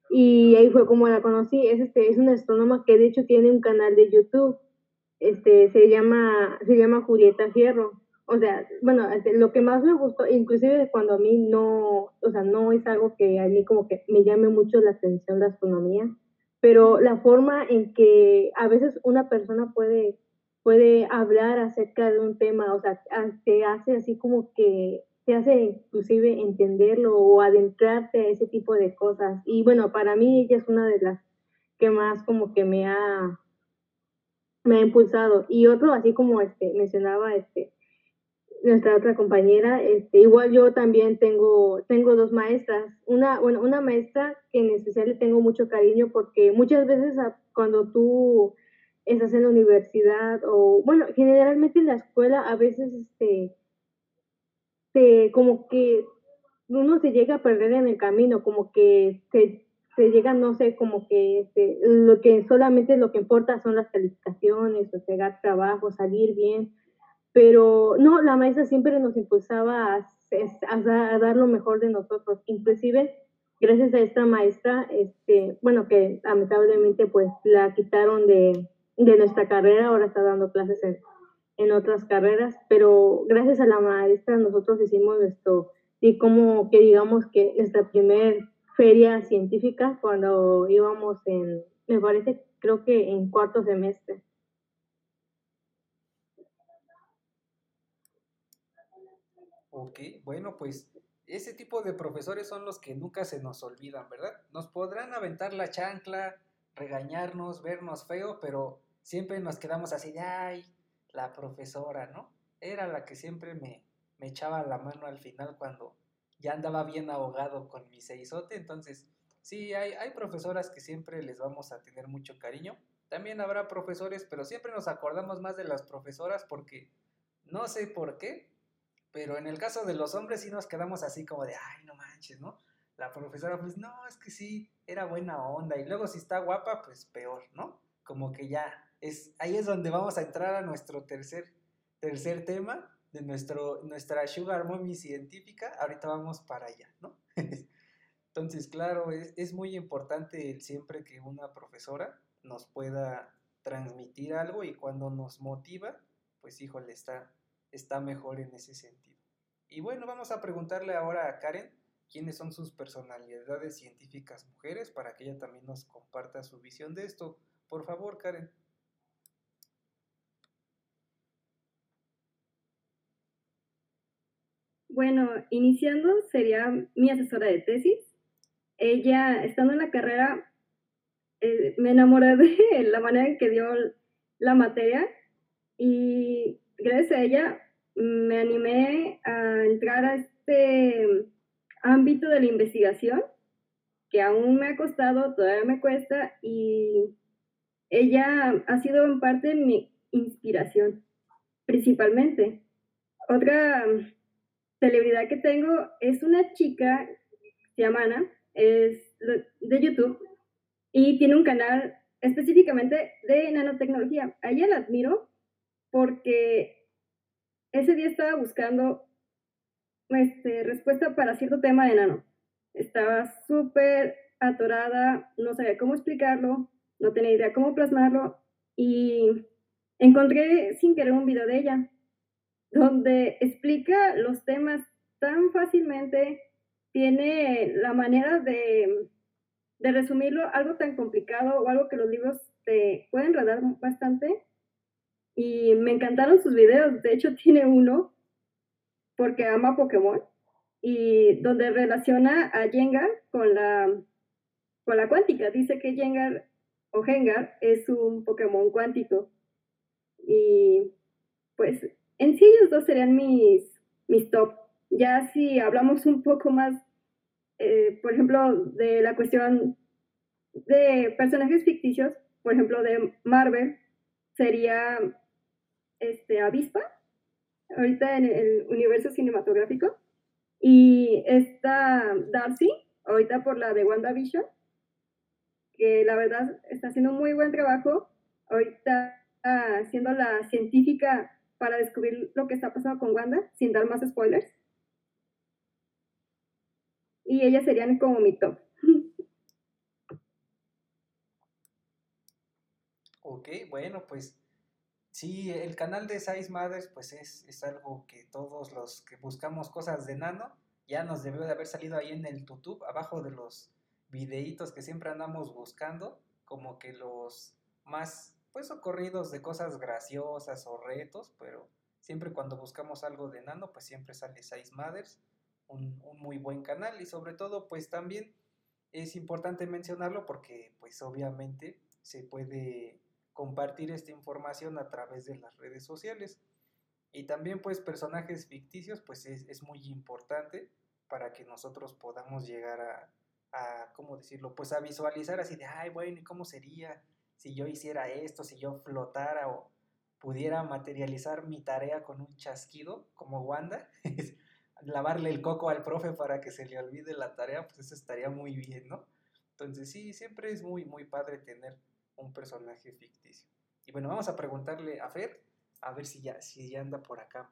y ahí fue como la conocí, es, este, es una astrónoma que de hecho tiene un canal de YouTube, este, se llama, se llama Julieta Fierro, o sea, bueno, este, lo que más me gustó, inclusive cuando a mí no, o sea, no es algo que a mí como que me llame mucho la atención la astronomía, pero la forma en que a veces una persona puede, puede hablar acerca de un tema, o sea, te hace así como que te hace inclusive entenderlo o adentrarte a ese tipo de cosas. Y bueno, para mí ella es una de las que más como que me ha, me ha impulsado. Y otro, así como este, mencionaba este, nuestra otra compañera, este, igual yo también tengo, tengo dos maestras, una, bueno, una maestra que en especial le tengo mucho cariño porque muchas veces cuando tú estás en la universidad o, bueno, generalmente en la escuela a veces, este, te, como que uno se llega a perder en el camino, como que se, se llega, no sé, como que este, lo que solamente lo que importa son las calificaciones, llegar trabajo, salir bien, pero no, la maestra siempre nos impulsaba a, a, dar lo mejor de nosotros, inclusive gracias a esta maestra, este, bueno, que lamentablemente pues la quitaron de, de nuestra carrera, ahora está dando clases en, en, otras carreras, pero gracias a la maestra nosotros hicimos esto, y como que digamos que nuestra primer feria científica cuando íbamos en, me parece, creo que en cuarto semestre. Ok, bueno, pues ese tipo de profesores son los que nunca se nos olvidan, ¿verdad? Nos podrán aventar la chancla, regañarnos, vernos feo, pero siempre nos quedamos así de, ay, la profesora, ¿no? Era la que siempre me, me echaba la mano al final cuando ya andaba bien ahogado con mi seisote. Entonces, sí, hay, hay profesoras que siempre les vamos a tener mucho cariño. También habrá profesores, pero siempre nos acordamos más de las profesoras porque no sé por qué, pero en el caso de los hombres sí nos quedamos así como de, ay, no manches, ¿no? La profesora, pues no, es que sí, era buena onda. Y luego si está guapa, pues peor, ¿no? Como que ya, es, ahí es donde vamos a entrar a nuestro tercer, tercer tema de nuestro, nuestra Sugar Mommy científica. Ahorita vamos para allá, ¿no? [LAUGHS] Entonces, claro, es, es muy importante siempre que una profesora nos pueda transmitir algo y cuando nos motiva, pues híjole, está, está mejor en ese sentido. Y bueno, vamos a preguntarle ahora a Karen quiénes son sus personalidades científicas mujeres para que ella también nos comparta su visión de esto. Por favor, Karen. Bueno, iniciando sería mi asesora de tesis. Ella, estando en la carrera, eh, me enamoré de [LAUGHS] la manera en que dio la materia y gracias a ella me animé a entrar a este ámbito de la investigación, que aún me ha costado, todavía me cuesta, y ella ha sido en parte mi inspiración, principalmente. Otra celebridad que tengo es una chica, se llama Ana, es de YouTube, y tiene un canal específicamente de nanotecnología. A la admiro porque ese día estaba buscando este, respuesta para cierto tema de nano. Estaba súper atorada, no sabía cómo explicarlo, no tenía idea cómo plasmarlo y encontré sin querer un video de ella donde explica los temas tan fácilmente, tiene la manera de, de resumirlo, algo tan complicado o algo que los libros te pueden redar bastante. Y me encantaron sus videos. De hecho, [LAUGHS] tiene uno porque ama Pokémon y donde relaciona a Jengar con la, con la cuántica. Dice que Jengar o Gengar es un Pokémon cuántico. Y pues en sí ellos dos serían mis, mis top. Ya si hablamos un poco más, eh, por ejemplo, de la cuestión de personajes ficticios, por ejemplo, de Marvel, sería este, Avispa, ahorita en el universo cinematográfico, y esta Darcy, ahorita por la de WandaVision, que la verdad está haciendo un muy buen trabajo, ahorita siendo la científica para descubrir lo que está pasando con Wanda, sin dar más spoilers. Y ellas serían como mi top. Ok, bueno, pues sí, el canal de Size Mothers pues es, es algo que todos los que buscamos cosas de nano, ya nos debió de haber salido ahí en el YouTube, abajo de los videitos que siempre andamos buscando, como que los más pues ocurridos de cosas graciosas o retos, pero siempre cuando buscamos algo de nano, pues siempre sale Size Mothers, un, muy buen canal y sobre todo pues también es importante mencionarlo porque pues obviamente se puede compartir esta información a través de las redes sociales. Y también pues personajes ficticios pues es, es muy importante para que nosotros podamos llegar a, a, ¿cómo decirlo? Pues a visualizar así de, ay, bueno, ¿y cómo sería? Si yo hiciera esto, si yo flotara o pudiera materializar mi tarea con un chasquido, como Wanda, [LAUGHS] lavarle el coco al profe para que se le olvide la tarea, pues eso estaría muy bien, ¿no? Entonces sí, siempre es muy, muy padre tener un personaje ficticio. Y bueno, vamos a preguntarle a Fer, a ver si ya, si ya anda por acá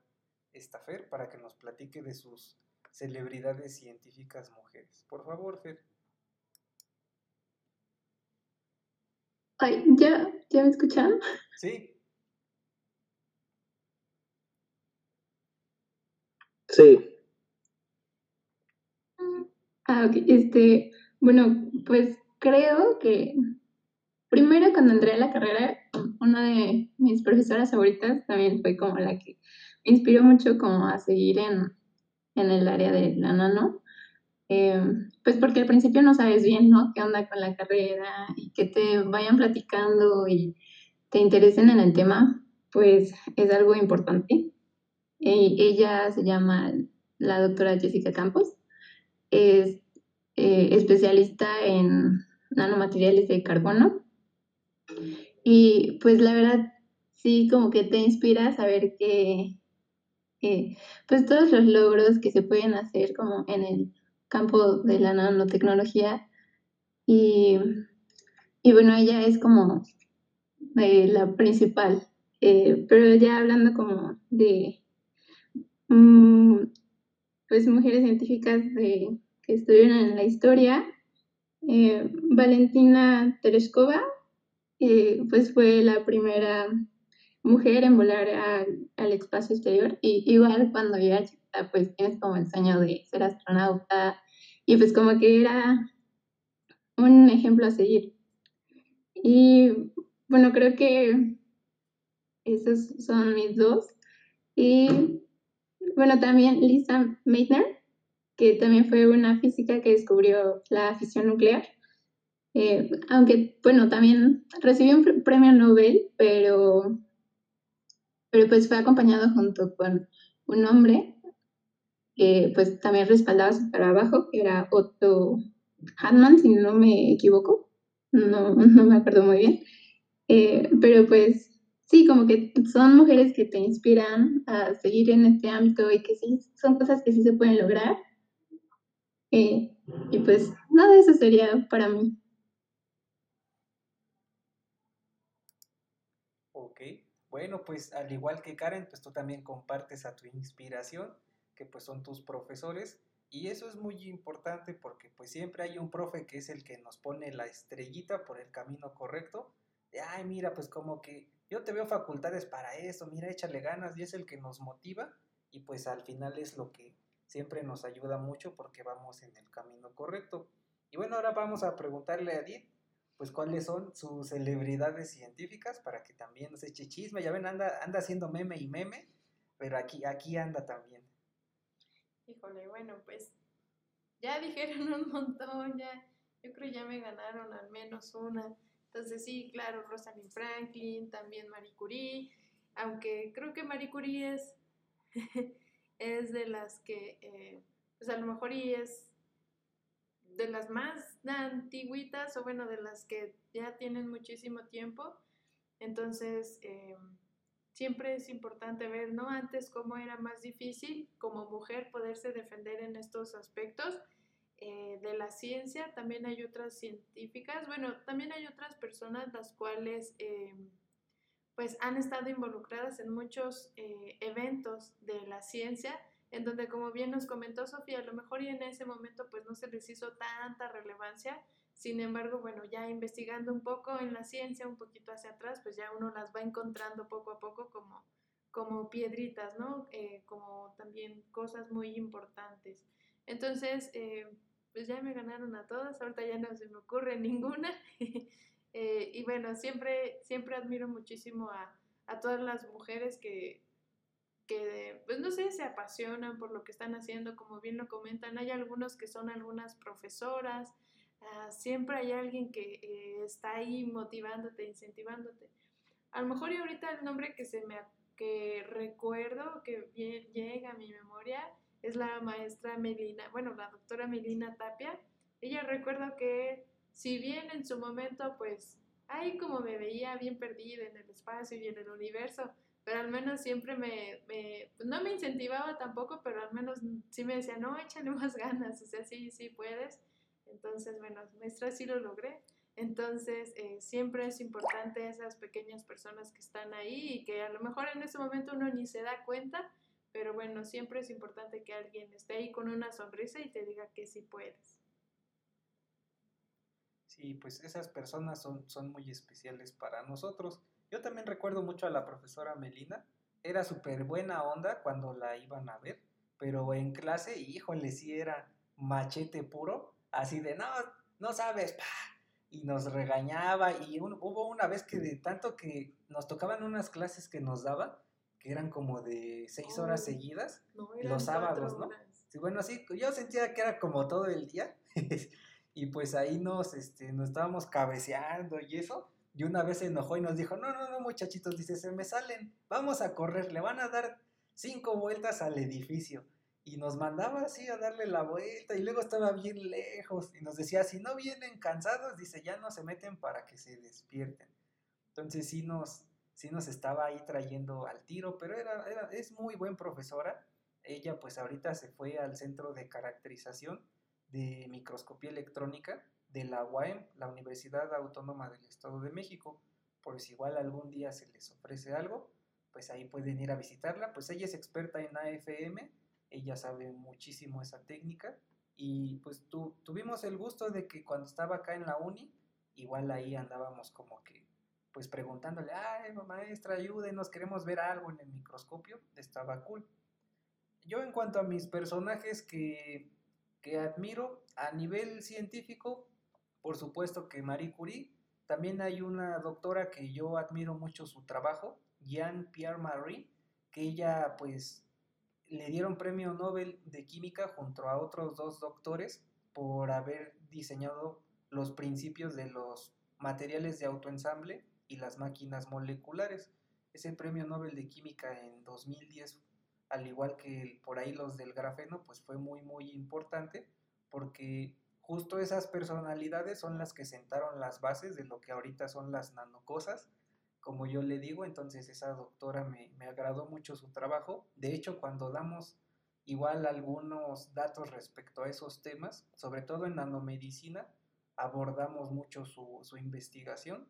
esta Fer, para que nos platique de sus celebridades científicas mujeres. Por favor, Fer. Ay, ¿ya, ¿ya me escuchan? Sí. Sí. Ah, ok. Este, bueno, pues creo que primero cuando entré a la carrera, una de mis profesoras favoritas también fue como la que me inspiró mucho como a seguir en, en el área de la nano. Eh, pues porque al principio no sabes bien, ¿no? ¿Qué onda con la carrera? Y que te vayan platicando y te interesen en el tema, pues es algo importante. Eh, ella se llama la doctora Jessica Campos, es eh, especialista en nanomateriales de carbono. Y pues la verdad, sí, como que te inspira saber que, pues todos los logros que se pueden hacer como en el campo de la nanotecnología. Y, y bueno, ella es como eh, la principal. Eh, pero ya hablando como de mm, pues mujeres científicas de, que estuvieron en la historia, eh, Valentina Tereshkova pues fue la primera mujer en volar al espacio exterior y igual cuando ella pues tienes como el sueño de ser astronauta y pues como que era un ejemplo a seguir. Y bueno, creo que esos son mis dos. Y bueno, también Lisa Meitner, que también fue una física que descubrió la fisión nuclear. Eh, aunque, bueno, también recibió un premio Nobel, pero, pero pues fue acompañado junto con un hombre pues también respaldaba su trabajo, que era Otto Hartmann, si no me equivoco, no, [LAUGHS] no me acuerdo muy bien, eh, pero pues sí, como que son mujeres que te inspiran a seguir en este ámbito y que sí, son cosas que sí se pueden lograr. Eh, y pues nada, eso sería para mí. Ok, bueno, pues al igual que Karen, pues tú también compartes a tu inspiración que pues son tus profesores y eso es muy importante porque pues siempre hay un profe que es el que nos pone la estrellita por el camino correcto. De, ay, mira, pues como que yo te veo facultades para eso, mira, échale ganas y es el que nos motiva y pues al final es lo que siempre nos ayuda mucho porque vamos en el camino correcto. Y bueno, ahora vamos a preguntarle a Edith, pues cuáles son sus celebridades científicas para que también nos eche chisme. Ya ven, anda, anda haciendo meme y meme, pero aquí, aquí anda también. Híjole, bueno, pues ya [LAUGHS] dijeron un montón, ya, yo creo ya me ganaron al menos una. Entonces sí, claro, Rosalind Franklin, también Marie Curie, aunque creo que Marie Curie es, [LAUGHS] es de las que, eh, pues a lo mejor y es de las más antiguitas o bueno, de las que ya tienen muchísimo tiempo. Entonces, eh, siempre es importante ver, ¿no? Antes cómo era más difícil como mujer poderse defender en estos aspectos eh, de la ciencia. También hay otras científicas, bueno, también hay otras personas las cuales eh, pues han estado involucradas en muchos eh, eventos de la ciencia, en donde como bien nos comentó Sofía, a lo mejor y en ese momento pues no se les hizo tanta relevancia, sin embargo, bueno, ya investigando un poco en la ciencia, un poquito hacia atrás, pues ya uno las va encontrando poco a poco como, como piedritas, ¿no? Eh, como también cosas muy importantes. Entonces, eh, pues ya me ganaron a todas, ahorita ya no se me ocurre [LAUGHS] ninguna. [LAUGHS] Eh, y bueno, siempre, siempre admiro muchísimo a, a todas las mujeres que, que, pues no sé, se apasionan por lo que están haciendo, como bien lo comentan. Hay algunos que son algunas profesoras, Ah, siempre hay alguien que eh, está ahí motivándote, incentivándote. A lo mejor y ahorita el nombre que se me que recuerdo que llega a mi memoria es la maestra Melina, bueno, la doctora Melina Tapia. Ella recuerdo que si bien en su momento pues ahí como me veía bien perdida en el espacio y en el universo, pero al menos siempre me, me pues, no me incentivaba tampoco, pero al menos sí me decía, no, échale más ganas, o sea, sí, sí puedes. Entonces, bueno, maestra sí lo logré. Entonces, eh, siempre es importante esas pequeñas personas que están ahí y que a lo mejor en ese momento uno ni se da cuenta, pero bueno, siempre es importante que alguien esté ahí con una sonrisa y te diga que sí puedes. Sí, pues esas personas son, son muy especiales para nosotros. Yo también recuerdo mucho a la profesora Melina. Era súper buena onda cuando la iban a ver, pero en clase, híjole, sí era machete puro así de, no, no sabes, y nos regañaba y hubo una vez que de tanto que nos tocaban unas clases que nos daba, que eran como de seis horas seguidas, los sábados, ¿no? Sí, bueno, sí, yo sentía que era como todo el día [LAUGHS] y pues ahí nos, este, nos estábamos cabeceando y eso. Y una vez se enojó y nos dijo, no, no, no, muchachitos, dice, se me salen, vamos a correr, le van a dar cinco vueltas al edificio y nos mandaba así a darle la vuelta y luego estaba bien lejos y nos decía, si no vienen cansados, dice, ya no se meten para que se despierten. Entonces sí nos, sí nos estaba ahí trayendo al tiro, pero era, es muy buen profesora. Ella pues ahorita se fue al centro de caracterización de microscopía electrónica de la UAM, la Universidad Autónoma del Estado de México. Por si igual algún día se les ofrece algo, pues ahí pueden ir a visitarla. Pues ella es experta en AFM, ella sabe muchísimo esa técnica y pues tu, tuvimos el gusto de que cuando estaba acá en la uni, igual ahí andábamos como que pues preguntándole, ay maestra, ayúdenos, queremos ver algo en el microscopio, estaba cool. Yo en cuanto a mis personajes que, que admiro a nivel científico, por supuesto que Marie Curie, también hay una doctora que yo admiro mucho su trabajo, Jean Pierre Marie, que ella pues le dieron premio Nobel de Química junto a otros dos doctores por haber diseñado los principios de los materiales de autoensamble y las máquinas moleculares. Ese premio Nobel de Química en 2010, al igual que por ahí los del grafeno, pues fue muy, muy importante porque justo esas personalidades son las que sentaron las bases de lo que ahorita son las nanocosas como yo le digo, entonces esa doctora me, me agradó mucho su trabajo. De hecho, cuando damos igual algunos datos respecto a esos temas, sobre todo en nanomedicina, abordamos mucho su, su, investigación,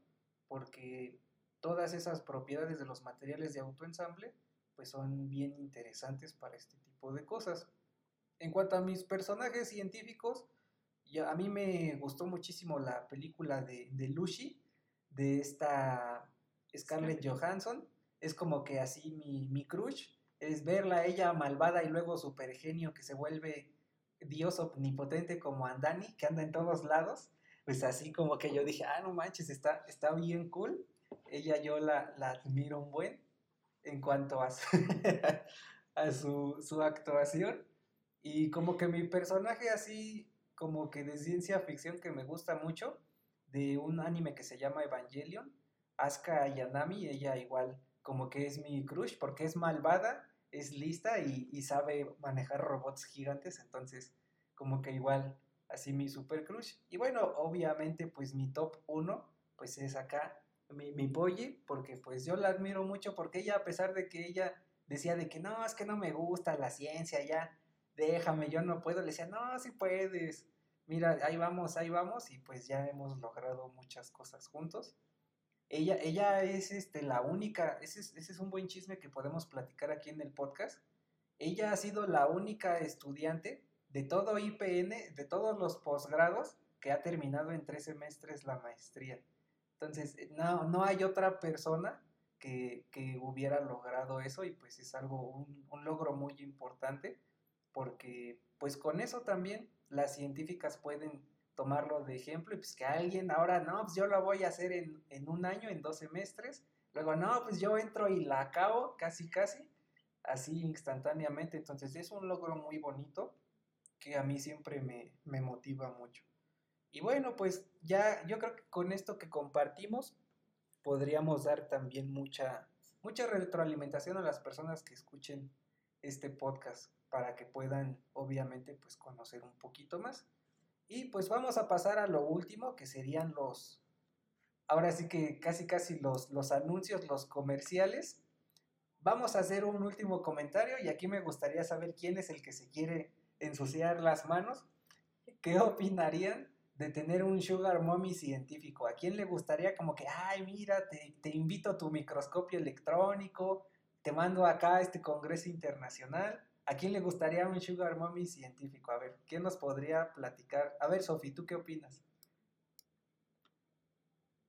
porque todas esas propiedades de los materiales de autoensamble pues son bien interesantes para este tipo de cosas. En cuanto a mis personajes científicos, ya, a mí me gustó muchísimo la película de, de Lucy, de esta Scarlett Johansson, es como que así mi, mi crush. es verla ella malvada y luego super genio que se vuelve dios omnipotente como Andani, que anda en todos lados, pues así como que yo dije, ah, no manches, está, está bien cool. Ella yo la, la admiro un buen en cuanto a su, [LAUGHS] a su, su actuación. Y como que mi personaje así, como que de ciencia ficción que me gusta mucho, de un anime que se llama Evangelion, Asuka Yanami, ella igual como que es mi crush porque es malvada, es lista y, sabe manejar robots gigantes, entonces como que igual así mi super crush. Y bueno, obviamente pues mi top 1 pues es acá mi, mi Polly, porque pues yo la admiro mucho porque ella a pesar de que ella decía de que no, es que no me gusta la ciencia, ya déjame, yo no puedo, le decía, no, si puedes, mira, ahí vamos, ahí vamos y pues ya hemos logrado muchas cosas juntos. Ella, ella es este, la única, ese es, ese es un buen chisme que podemos platicar aquí en el podcast. Ella ha sido la única estudiante de todo IPN, de todos los posgrados, que ha terminado en tres semestres la maestría. Entonces, no, no hay otra persona que, que hubiera logrado eso y pues es algo, un, un logro muy importante porque pues con eso también las científicas pueden tomarlo de ejemplo y pues que alguien ahora, no, pues yo lo voy a hacer en, en, un año, en dos semestres, luego no, pues yo entro y la acabo casi, casi, así instantáneamente, entonces es un logro muy bonito que a mí siempre me, me motiva mucho. Y bueno, pues ya yo creo que con esto que compartimos podríamos dar también mucha, mucha retroalimentación a las personas que escuchen este podcast para que puedan obviamente pues conocer un poquito más. Y pues vamos a pasar a lo último, que serían los, ahora sí que casi casi los, los anuncios, los comerciales. Vamos a hacer un último comentario y aquí me gustaría saber quién es el que se quiere ensuciar las manos. ¿Qué opinarían de tener un sugar mommy científico? ¿A quién le gustaría como que, ay, mira, te, te invito a tu microscopio electrónico, te mando acá a este congreso internacional? ¿A quién le gustaría un sugar mommy científico? A ver, ¿quién nos podría platicar? A ver, Sofi, ¿tú qué opinas?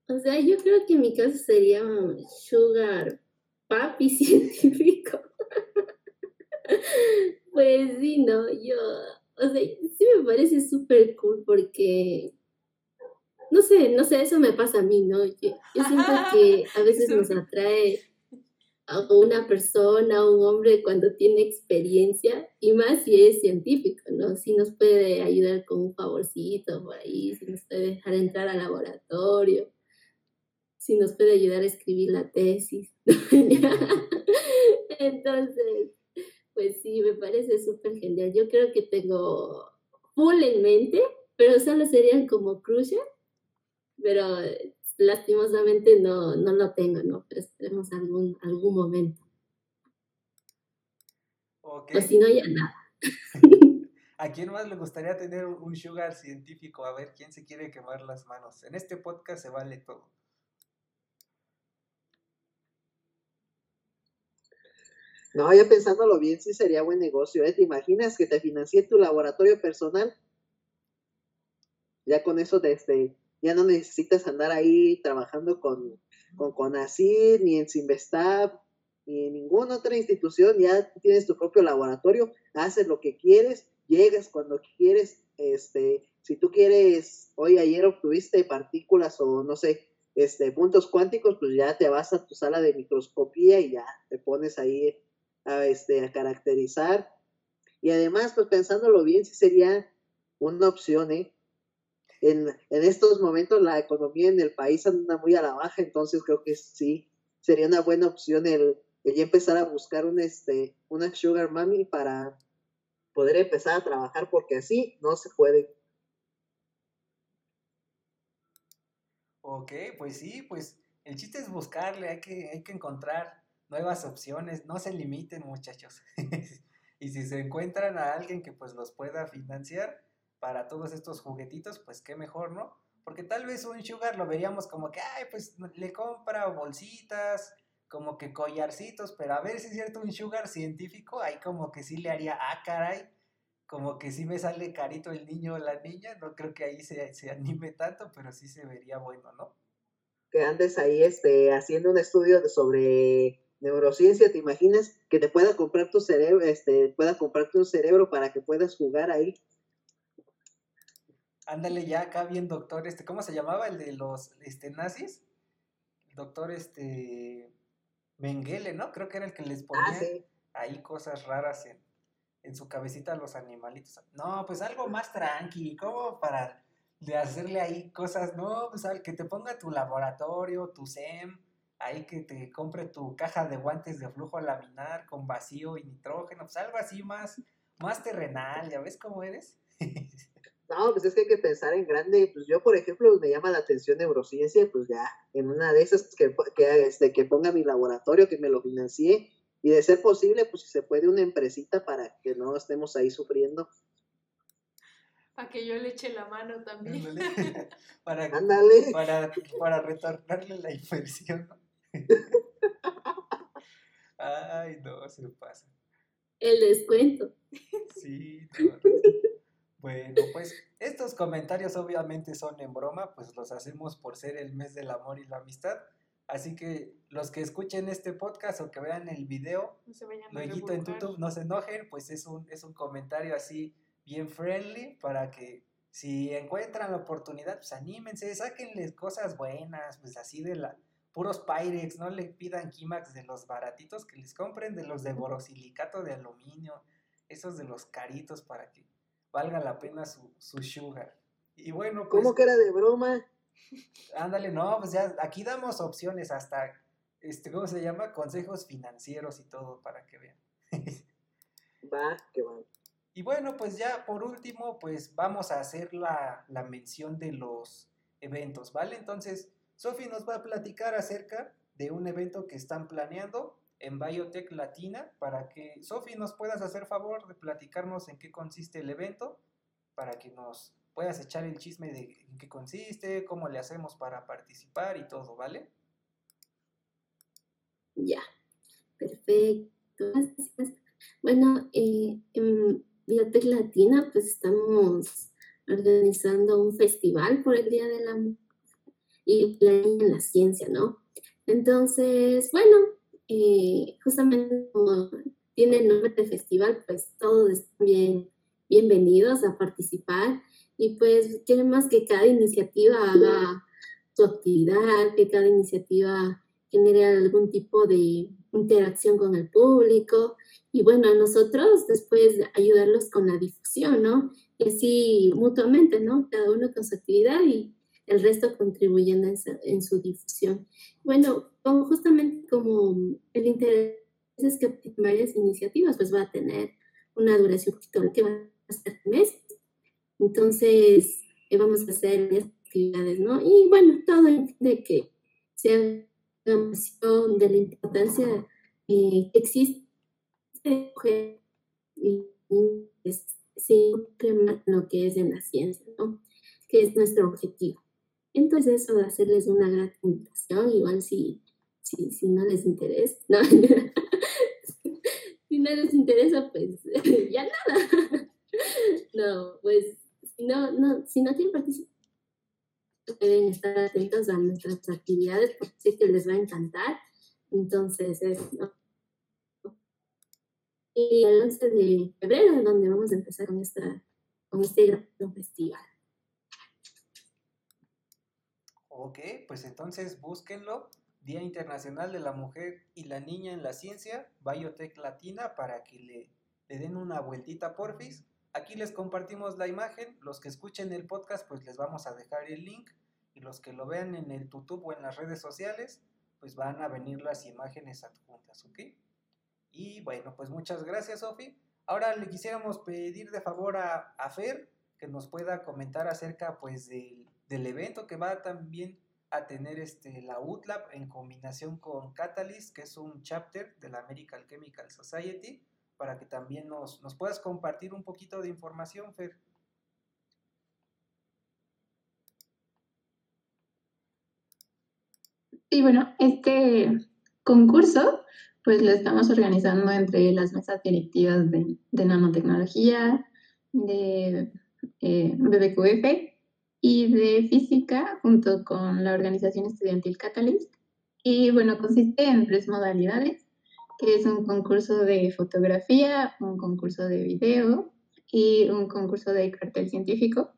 O sea, yo creo que en mi caso sería un sugar papi [LAUGHS] científico. pues sí, no, yo, o sea, sí me parece súper cool porque, no sé, no sé, eso me pasa a mí, ¿no? Yo, yo siento [LAUGHS] que a veces nos atrae a una persona, a un hombre cuando tiene experiencia, y más si es científico, ¿no? Si nos puede ayudar con un favorcito por ahí, si nos puede dejar entrar al laboratorio, si nos puede ayudar a escribir la tesis. [LAUGHS] Entonces, pues sí, me parece súper genial. Yo creo que tengo full en mente, pero solo serían como crucial, pero lastimosamente no, no lo tengo, ¿no? Pero esperemos algún, algún momento. Okay. O si no, ya nada. [LAUGHS] ¿A quién más le gustaría tener un sugar científico? A ver, ¿quién se quiere quemar las manos? En este podcast se vale todo. No, ya pensándolo bien, sí sería buen negocio, ¿eh? ¿Te imaginas que te financie tu laboratorio personal? Ya con eso, desde, ya no necesitas andar ahí trabajando con, con CONACYT, ni en Simvestab, ni en ninguna otra institución, ya tienes tu propio laboratorio, haces lo que quieres, llegas cuando quieres, este, si tú quieres, hoy ayer obtuviste partículas o no sé, este, puntos cuánticos, pues ya te vas a tu sala de microscopía y ya te pones ahí a, este, a caracterizar. Y además, pues pensándolo bien, sí sería una opción, ¿eh? En, en, estos momentos la economía en el país anda muy a la baja, entonces creo que sí, sería una buena opción el, el ya empezar a buscar un, este, una sugar mommy para poder empezar a trabajar, porque así no se puede. Ok, pues sí, pues el chiste es buscarle, hay que, hay que encontrar nuevas opciones, no se limiten muchachos. [LAUGHS] y si se encuentran a alguien que pues los pueda financiar para todos estos juguetitos, pues qué mejor, ¿no? Porque tal vez un sugar lo veríamos como que, ay, pues le compra bolsitas, como que collarcitos, pero a ver si es cierto un sugar científico, ahí como que sí le haría, ah, caray, como que sí me sale carito el niño o la niña, no creo que ahí se, se anime tanto, pero sí se vería bueno, ¿no? Que andes ahí este, haciendo un estudio sobre neurociencia, ¿te imaginas que te pueda comprar tu cerebro, este, pueda comprarte un cerebro para que puedas jugar ahí? Ándale ya acá bien doctor, este, ¿cómo se llamaba el de los este, nazis? El doctor este Mengele, ¿no? Creo que era el que les ponía Ah, ahí cosas raras en, en su cabecita a los animalitos. No, pues algo más tranqui, como para de hacerle ahí cosas, no, pues al que te ponga tu laboratorio, tu SEM, ahí que te compre tu caja de guantes de flujo laminar con vacío y nitrógeno, pues algo así más, más terrenal, ¿ya ves cómo eres? [LAUGHS] No, pues es que hay que pensar en grande. Pues yo, por ejemplo, me llama la atención neurociencia, pues ya, en una de esas que, que, este, que ponga mi laboratorio, que me lo financie, y de ser posible, pues si se puede una empresita para que no estemos ahí sufriendo. Para que yo le eche la mano también. Ándale. [LAUGHS] para, Ándale. para, para retornarle la inversión. [LAUGHS] Ay, no, se pasa. El descuento. Sí, no. Bueno, pues estos comentarios obviamente son en broma, pues los hacemos por ser el mes del amor y la amistad. Así que los que escuchen este podcast o que vean el video, No luego en. YouTube, no se enojen, pues es un, es un comentario así bien friendly para que si encuentran la oportunidad, pues anímense, sáquenles cosas buenas, pues así de la puros Pyrex, no le pidan Kimax de los baratitos, que les compren de los de borosilicato de aluminio, esos de los caritos para que valga la pena su, su sugar. Y bueno, pues ¿Cómo que era de broma? ándale, no, pues ya aquí damos opciones hasta, este, ¿cómo se llama? Consejos financieros y todo para que vean. [LAUGHS] Va, que va. Y bueno, pues ya por último, pues vamos a hacer la, la mención de los eventos, ¿vale? Entonces, Sofi nos va a platicar acerca de un evento que están planeando en Biotech Latina para que, Sofi, nos puedas hacer favor de platicarnos en qué consiste el evento, para que nos puedas echar el chisme de qué consiste, cómo le hacemos para participar y todo, ¿vale? Ya, perfecto. Gracias. Bueno, eh, en Biotech Latina, pues estamos organizando un festival por el Día de la Mujer y la ciencia, ¿no? Entonces, bueno, justamente como tiene el nombre de festival, pues todos están bien, bienvenidos a participar y pues queremos que cada iniciativa haga su actividad, que cada iniciativa genere algún tipo de interacción con el público y bueno, a nosotros después ayudarlos con la difusión, ¿no? Y así mutuamente, ¿no? Cada uno con su actividad y el resto contribuyendo en su difusión. Bueno, como justamente como el interés es que varias iniciativas pues va a tener una duración que va a ser meses. Entonces, eh, vamos a hacer actividades, ¿no? Y bueno, todo de que sea de la importancia eh, que existe y sí, lo que es en la ciencia, ¿no? Que es nuestro objetivo. Entonces, eso de hacerles una gran invitación, igual si, si, si no les interesa, [LAUGHS] no, si no les interesa, pues [LAUGHS] ya nada. No, pues si no, no, si no quieren participar, pueden estar atentos a nuestras actividades porque sé que les va a encantar. Entonces, es, ¿no? Y el 11 de febrero es donde vamos a empezar con, esta, con este gran festival. Ok, pues entonces búsquenlo. Día Internacional de la Mujer y la Niña en la Ciencia, Biotech Latina, para que le, le den una vueltita porfis. Aquí les compartimos la imagen. Los que escuchen el podcast, pues les vamos a dejar el link. Y los que lo vean en el YouTube o en las redes sociales, pues van a venir las imágenes adjuntas, ¿ok? Y bueno, pues muchas gracias, Sofi. Ahora le quisiéramos pedir de favor a, a Fer que nos pueda comentar acerca pues del, del evento que va también a tener este, la UTLAB en combinación con Catalyst, que es un chapter de la American Chemical Society, para que también nos, nos puedas compartir un poquito de información, Fer. Y bueno, este concurso pues lo estamos organizando entre las mesas directivas de, de nanotecnología, de eh, BBQF y de física junto con la organización estudiantil Catalyst. Y bueno, consiste en tres modalidades. que es un concurso de fotografía, un concurso de video y un concurso de cartel científico.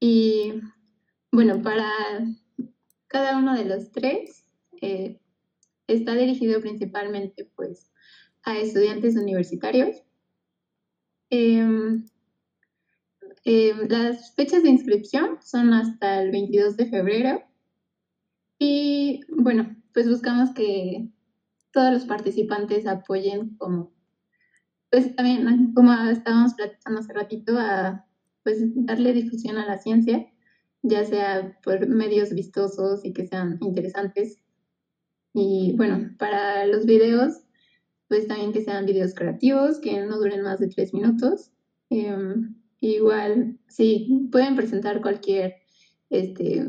Y bueno, para cada uno de los tres eh, está dirigido principalmente pues a estudiantes universitarios. Em, em, las fechas de inscripción son hasta el 22 de febrero y bueno, pues buscamos que todos los participantes apoyen como, pues también como estábamos platicando hace ratito, a pues darle difusión a la ciencia, ya sea por medios vistosos y que sean interesantes. Y bueno, para los videos, pues también que sean videos creativos, que no duren más de tres minutos. Em, igual, sí, pueden presentar cualquier, este,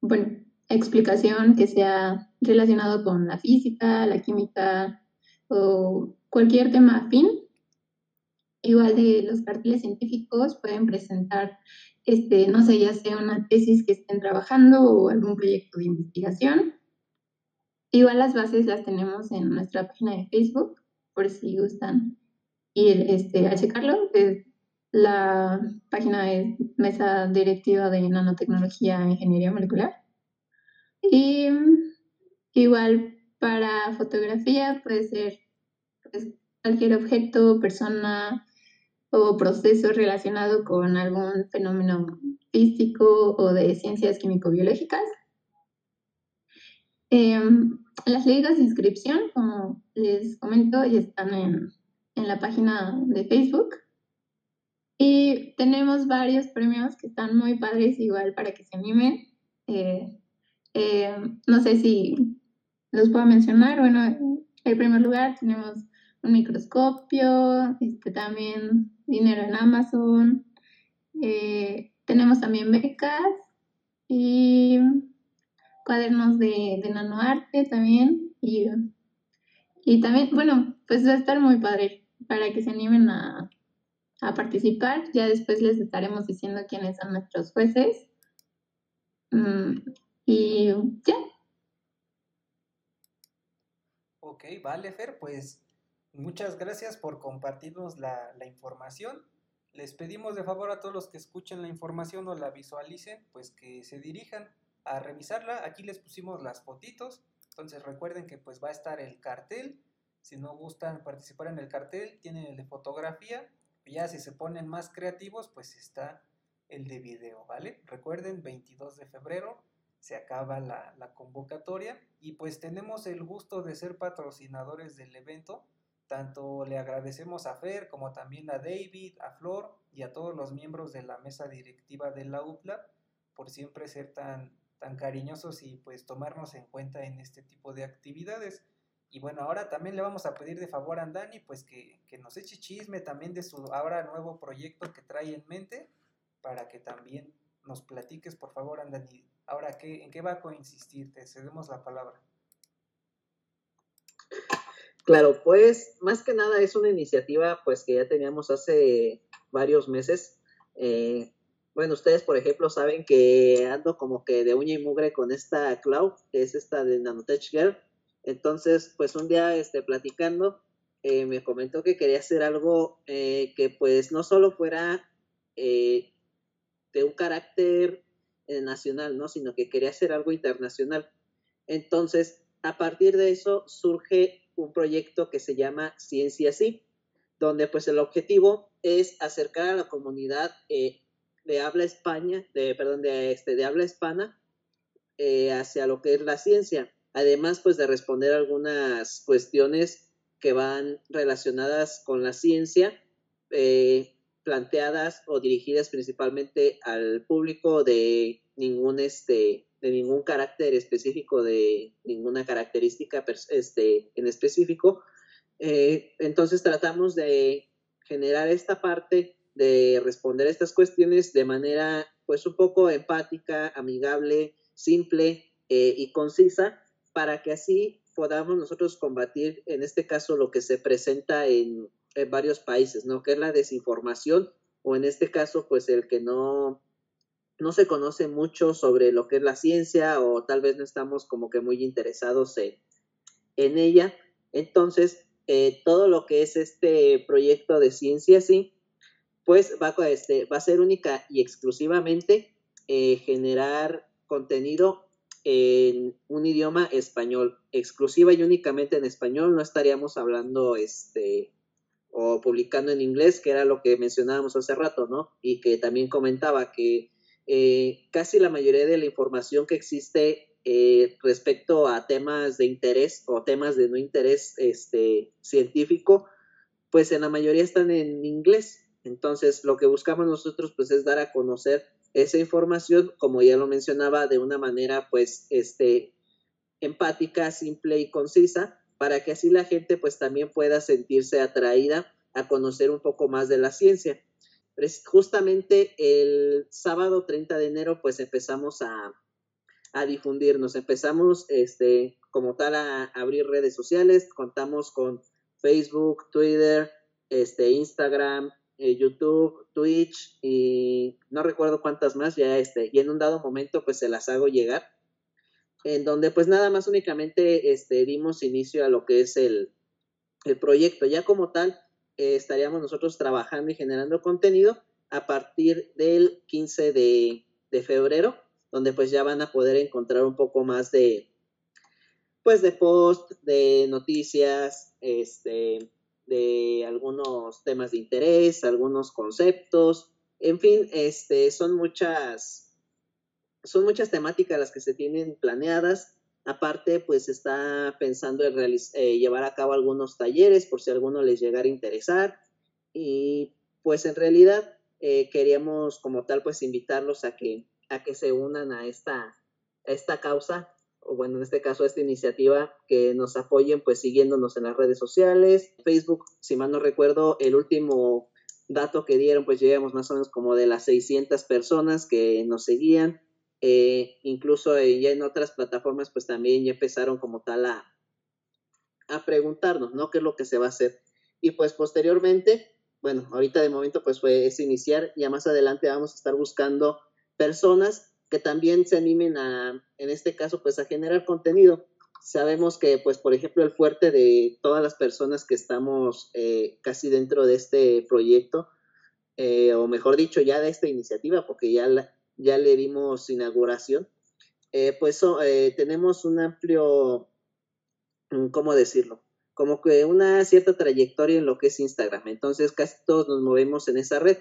bueno, explicación que sea relacionado con la física, la química o cualquier tema afín. Igual de los carteles científicos pueden presentar, este, no sé, ya sea una tesis que estén trabajando o algún proyecto de investigación. Igual las bases las tenemos en nuestra página de Facebook, por si gustan ir este, a checarlo. La página es Mesa Directiva de Nanotecnología e Ingeniería Molecular. Y igual para fotografía puede ser pues, cualquier objeto, persona o proceso relacionado con algún fenómeno físico o de ciencias químico-biológicas. Em, las ligas de inscripción, como les comento, ya están en, la página de Facebook. Y tenemos varios premios que están muy padres, igual para que se animen. Eh, eh, no sé si los puedo mencionar. Bueno, en primer lugar tenemos un microscopio, este, también dinero en Amazon. Eh, tenemos también becas y cuadernos de, de nanoarte también. Y, y también, bueno, pues va a estar muy padre para que se animen a, a participar. Ya después les estaremos diciendo quiénes son nuestros jueces. Mm, y ya. Ok, vale, Fer, pues muchas gracias por compartirnos la, la información. Les pedimos de favor a todos los que escuchen la información o la visualicen, pues que se dirijan a revisarla. Aquí les pusimos las fotitos, entonces recuerden que pues va a estar el cartel. Si no gustan participar en el cartel, tienen el de fotografía. Ya si se ponen más creativos, pues está el de video, ¿vale? Recuerden, 22 de febrero, se acaba la, convocatoria y pues tenemos el gusto de ser patrocinadores del evento. Tanto le agradecemos a Fer como también a David, a Flor y a todos los miembros de la mesa directiva de la UPLA por siempre ser tan, tan cariñosos y pues tomarnos en cuenta en este tipo de actividades. Y bueno, ahora también le vamos a pedir de favor a Dani pues que, que nos eche chisme también de su ahora nuevo proyecto que trae en mente para que también nos platiques por favor Andani Ahora, ¿qué, ¿en qué va a coincidir? Te cedemos la palabra. Claro, pues más que nada es una iniciativa pues que ya teníamos hace varios meses. Eh, bueno, ustedes por ejemplo saben que ando como que de uña y mugre con esta Cloud, que es esta de Nanotech Girl. Entonces, pues un día este, platicando, eh, me comentó que quería hacer algo eh, que pues no solo fuera de un carácter eh, nacional, ¿no? Sino que quería hacer algo internacional. Entonces, a partir de eso surge un proyecto que se llama Ciencia Sí, donde pues el objetivo es acercar a la comunidad eh, de habla España, de, perdón, de, este, de habla hispana eh, hacia lo que es la ciencia. Además, pues de responder algunas cuestiones que van relacionadas con la ciencia, planteadas o dirigidas principalmente al público de ningún este de ningún carácter específico de ninguna característica este en específico eh, entonces tratamos de generar esta parte de responder estas cuestiones de manera pues un poco empática amigable simple eh, y concisa para que así podamos nosotros combatir en este caso lo que se presenta en en varios países, ¿no? Que es la desinformación o en este caso, pues el que no, no se conoce mucho sobre lo que es la ciencia o tal vez no estamos como que muy interesados en, ella. Entonces, eh, todo lo que es este proyecto de ciencia, sí, pues va, este, va a ser única y exclusivamente eh, generar contenido en un idioma español, exclusiva y únicamente en español, no estaríamos hablando este o publicando en inglés, que era lo que mencionábamos hace rato, ¿no? Y que también comentaba que eh, casi la mayoría de la información que existe eh, respecto a temas de interés o temas de no interés este, científico, pues en la mayoría están en inglés. Entonces, lo que buscamos nosotros, pues, es dar a conocer esa información, como ya lo mencionaba, de una manera, pues, este, empática, simple y concisa, para que así la gente, pues, también pueda sentirse atraída a conocer un poco más de la ciencia. Justamente el sábado 30 de enero, pues, empezamos a, a difundirnos, empezamos, este, como tal, a abrir redes sociales, contamos con Facebook, Twitter, este, Instagram, eh, YouTube, Twitch y no recuerdo cuántas más ya este, y en un dado momento pues se las hago llegar, en donde pues nada más únicamente este, dimos inicio a lo que es el, el proyecto, ya como tal eh, estaríamos nosotros trabajando y generando contenido a partir del 15 de, de febrero, donde pues ya van a poder encontrar un poco más de, pues de post, de noticias, este, de algunos temas de interés, algunos conceptos, en fin, este, son muchas, son muchas temáticas las que se tienen planeadas. Aparte, pues está pensando en eh, llevar a cabo algunos talleres por si alguno les llegara a interesar. Y pues en realidad eh, queríamos como tal pues invitarlos a que, a que se unan a esta, a esta causa o bueno, en este caso esta iniciativa, que nos apoyen pues siguiéndonos en las redes sociales, Facebook, si mal no recuerdo, el último dato que dieron pues llegamos más o menos como de las 600 personas que nos seguían, eh, incluso ya en otras plataformas pues también ya empezaron como tal a, a preguntarnos, ¿no? ¿Qué es lo que se va a hacer? Y pues posteriormente, bueno, ahorita de momento pues fue es iniciar, ya más adelante vamos a estar buscando personas que también se animen a, en este caso, pues a generar contenido. Sabemos que, pues, por ejemplo, el fuerte de todas las personas que estamos eh, casi dentro de este proyecto, eh, o mejor dicho, ya de esta iniciativa, porque ya, ya le dimos inauguración, eh, pues tenemos un amplio, mm, ¿cómo decirlo? Como que una cierta trayectoria en lo que es Instagram. Entonces, casi todos nos movemos en esa red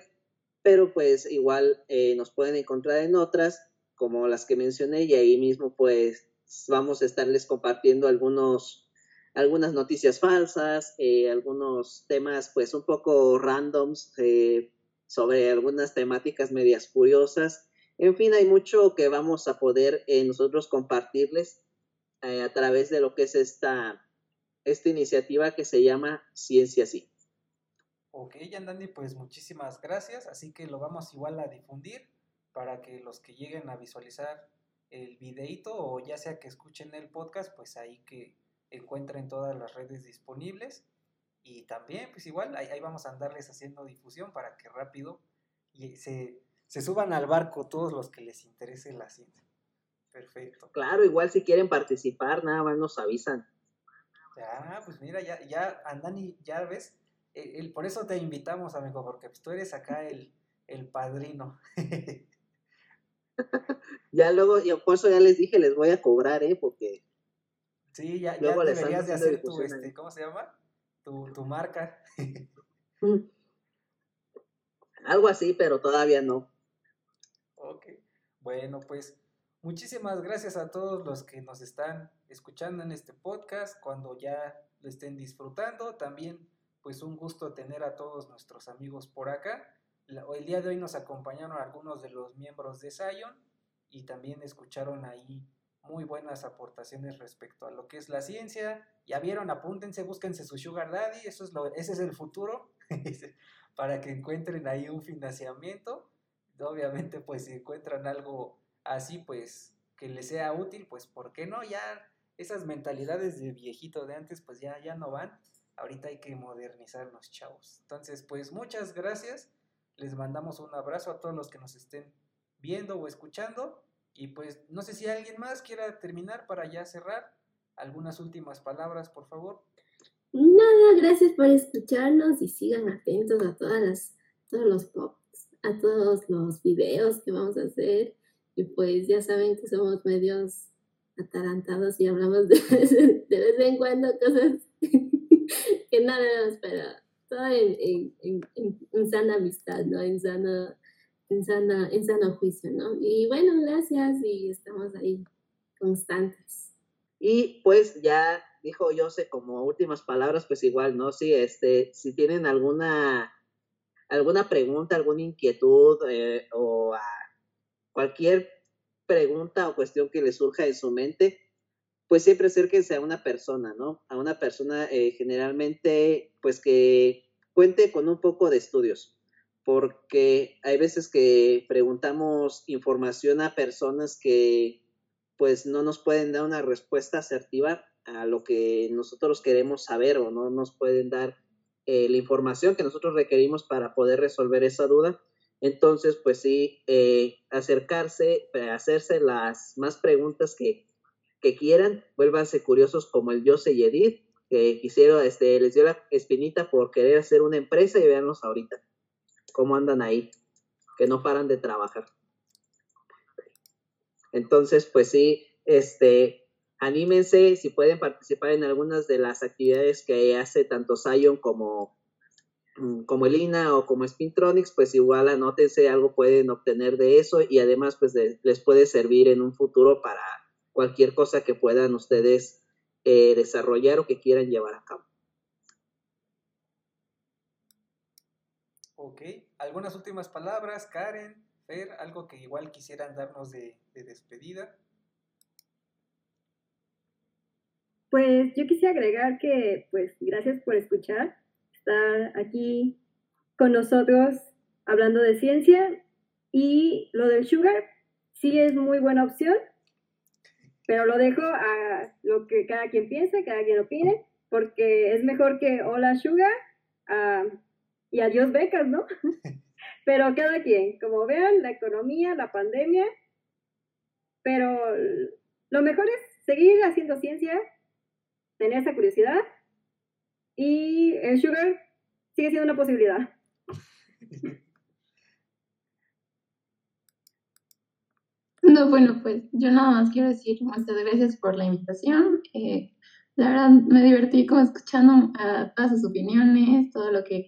pero pues igual nos pueden encontrar en otras como las que mencioné y ahí mismo pues vamos a estarles compartiendo algunos algunas noticias falsas, eh, algunos temas pues un poco randoms eh, sobre algunas temáticas medias curiosas. En fin, hay mucho que vamos a poder eh, nosotros compartirles a través de lo que es esta, esta iniciativa que se llama Ciencia Sí. Ok, Yandani, pues muchísimas gracias. Así que lo vamos igual a difundir para que los que lleguen a visualizar el videito o ya sea que escuchen el podcast, pues ahí que encuentren todas las redes disponibles. Y también, pues igual, ahí, vamos a andarles haciendo difusión para que rápido y se, se suban al barco todos los que les interese la ciencia. Perfecto. Claro, igual si quieren participar, nada más nos avisan. Ya, pues mira, ya, ya Andani, ya ves, el, por eso te invitamos, amigo, porque pues, tú eres acá el, el padrino. [LAUGHS] [LAUGHS] ya luego, yo por eso ya les dije, les voy a cobrar, ¿eh? Porque. Sí, ya, ya deberías de hacer tu, este, ¿cómo se llama? Tu, tu marca. [LAUGHS] Algo así, pero todavía no. Ok. Bueno, pues muchísimas gracias a todos los que nos están escuchando en este podcast. Cuando ya lo estén disfrutando, también pues un gusto tener a todos nuestros amigos por acá el día de hoy nos acompañaron algunos de los miembros de Zion y también escucharon ahí muy buenas aportaciones respecto a lo que es la ciencia. Ya vieron, apúntense, búsquense su sugar daddy, eso es lo, ese es el futuro, [LAUGHS] para que encuentren ahí un financiamiento. Obviamente, pues si encuentran algo así, pues que les sea útil, pues ¿por qué no? Ya esas mentalidades de viejito de antes, pues ya, ya no van. Ahorita hay que modernizarnos, chavos. Entonces, pues muchas gracias les mandamos un abrazo a todos los que nos estén viendo o escuchando. Y pues no sé si alguien más quiera terminar para ya cerrar. Algunas últimas palabras, por favor. Nada, gracias por escucharnos y sigan atentos a todas las, todos los posts, a todos los videos que vamos a hacer. Y pues ya saben que somos medios atarantados y hablamos de, [LAUGHS] de vez en cuando cosas [LAUGHS] que nada más, pero todo en, en, sana amistad, ¿no? En sana, en sana, en sano juicio, ¿no? Y bueno, gracias y estamos ahí constantes. Y pues ya dijo Jose como últimas palabras, pues igual, ¿no? Sí, este, si tienen alguna alguna pregunta, alguna inquietud eh, o a cualquier pregunta o cuestión que les surja en su mente, pues siempre acérquense a una persona, ¿no? A una persona eh, generalmente, pues que cuente con un poco de estudios, porque hay veces que preguntamos información a personas que pues no nos pueden dar una respuesta asertiva a lo que nosotros queremos saber o no nos pueden dar eh, la información que nosotros requerimos para poder resolver esa duda. Entonces, pues sí, eh, acercarse, hacerse las más preguntas que, que quieran, vuélvanse curiosos como el Jose y Edith, que quisieron, este, les dio la espinita por querer hacer una empresa y véanlos ahorita, cómo andan ahí, que no paran de trabajar. Entonces, pues sí, este, anímense si pueden participar en algunas de las actividades que hace tanto Zion como, mm, como el INA o como Spintronics, pues igual anótense, algo pueden obtener de eso y además pues les puede servir en un futuro para cualquier cosa que puedan ustedes eh, desarrollar o que quieran llevar a cabo. Ok, algunas últimas palabras, Karen, Fer, algo que igual quisieran darnos de, de despedida. Pues yo quisiera agregar que, pues, gracias por escuchar, estar aquí con nosotros hablando de ciencia y lo del sugar sí es muy buena opción, pero lo dejo a lo que cada quien piense, cada quien opine, porque es mejor que hola sugar uh, y adiós becas, ¿no? [LAUGHS] pero cada quien, como vean, la economía, la pandemia, pero lo mejor es seguir haciendo ciencia, tener esa curiosidad y el sugar sigue siendo una posibilidad. [LAUGHS] No, bueno, pues yo nada más quiero decir muchas gracias por la invitación. Eh, la verdad me divertí como escuchando a todas sus opiniones, todo lo que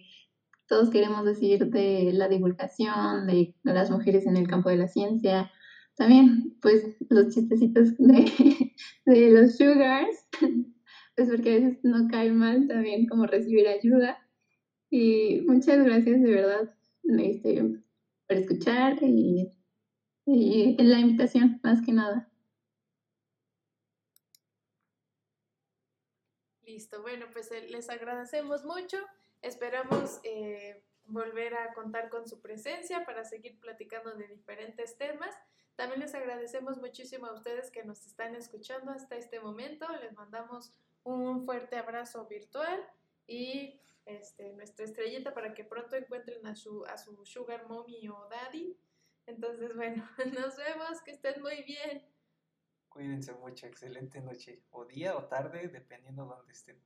todos queremos decir de la divulgación, de las mujeres en el campo de la ciencia. También, pues, los chistecitos de, [LAUGHS] de los sugars, [LAUGHS] pues porque a veces no cae mal también como recibir ayuda. Y muchas gracias de verdad este, por escuchar y y la invitación, más que nada. Listo, bueno, pues eh, les agradecemos mucho. Esperamos eh, volver a contar con su presencia para seguir platicando de diferentes temas. También les agradecemos muchísimo a ustedes que nos están escuchando hasta este momento. Les mandamos un fuerte abrazo virtual y este, nuestra estrellita para que pronto encuentren a su, a su sugar mommy o daddy. Entonces, bueno, [LAUGHS] nos vemos, que estén muy bien. Cuídense mucho, excelente noche, o día o tarde, dependiendo de dónde estén.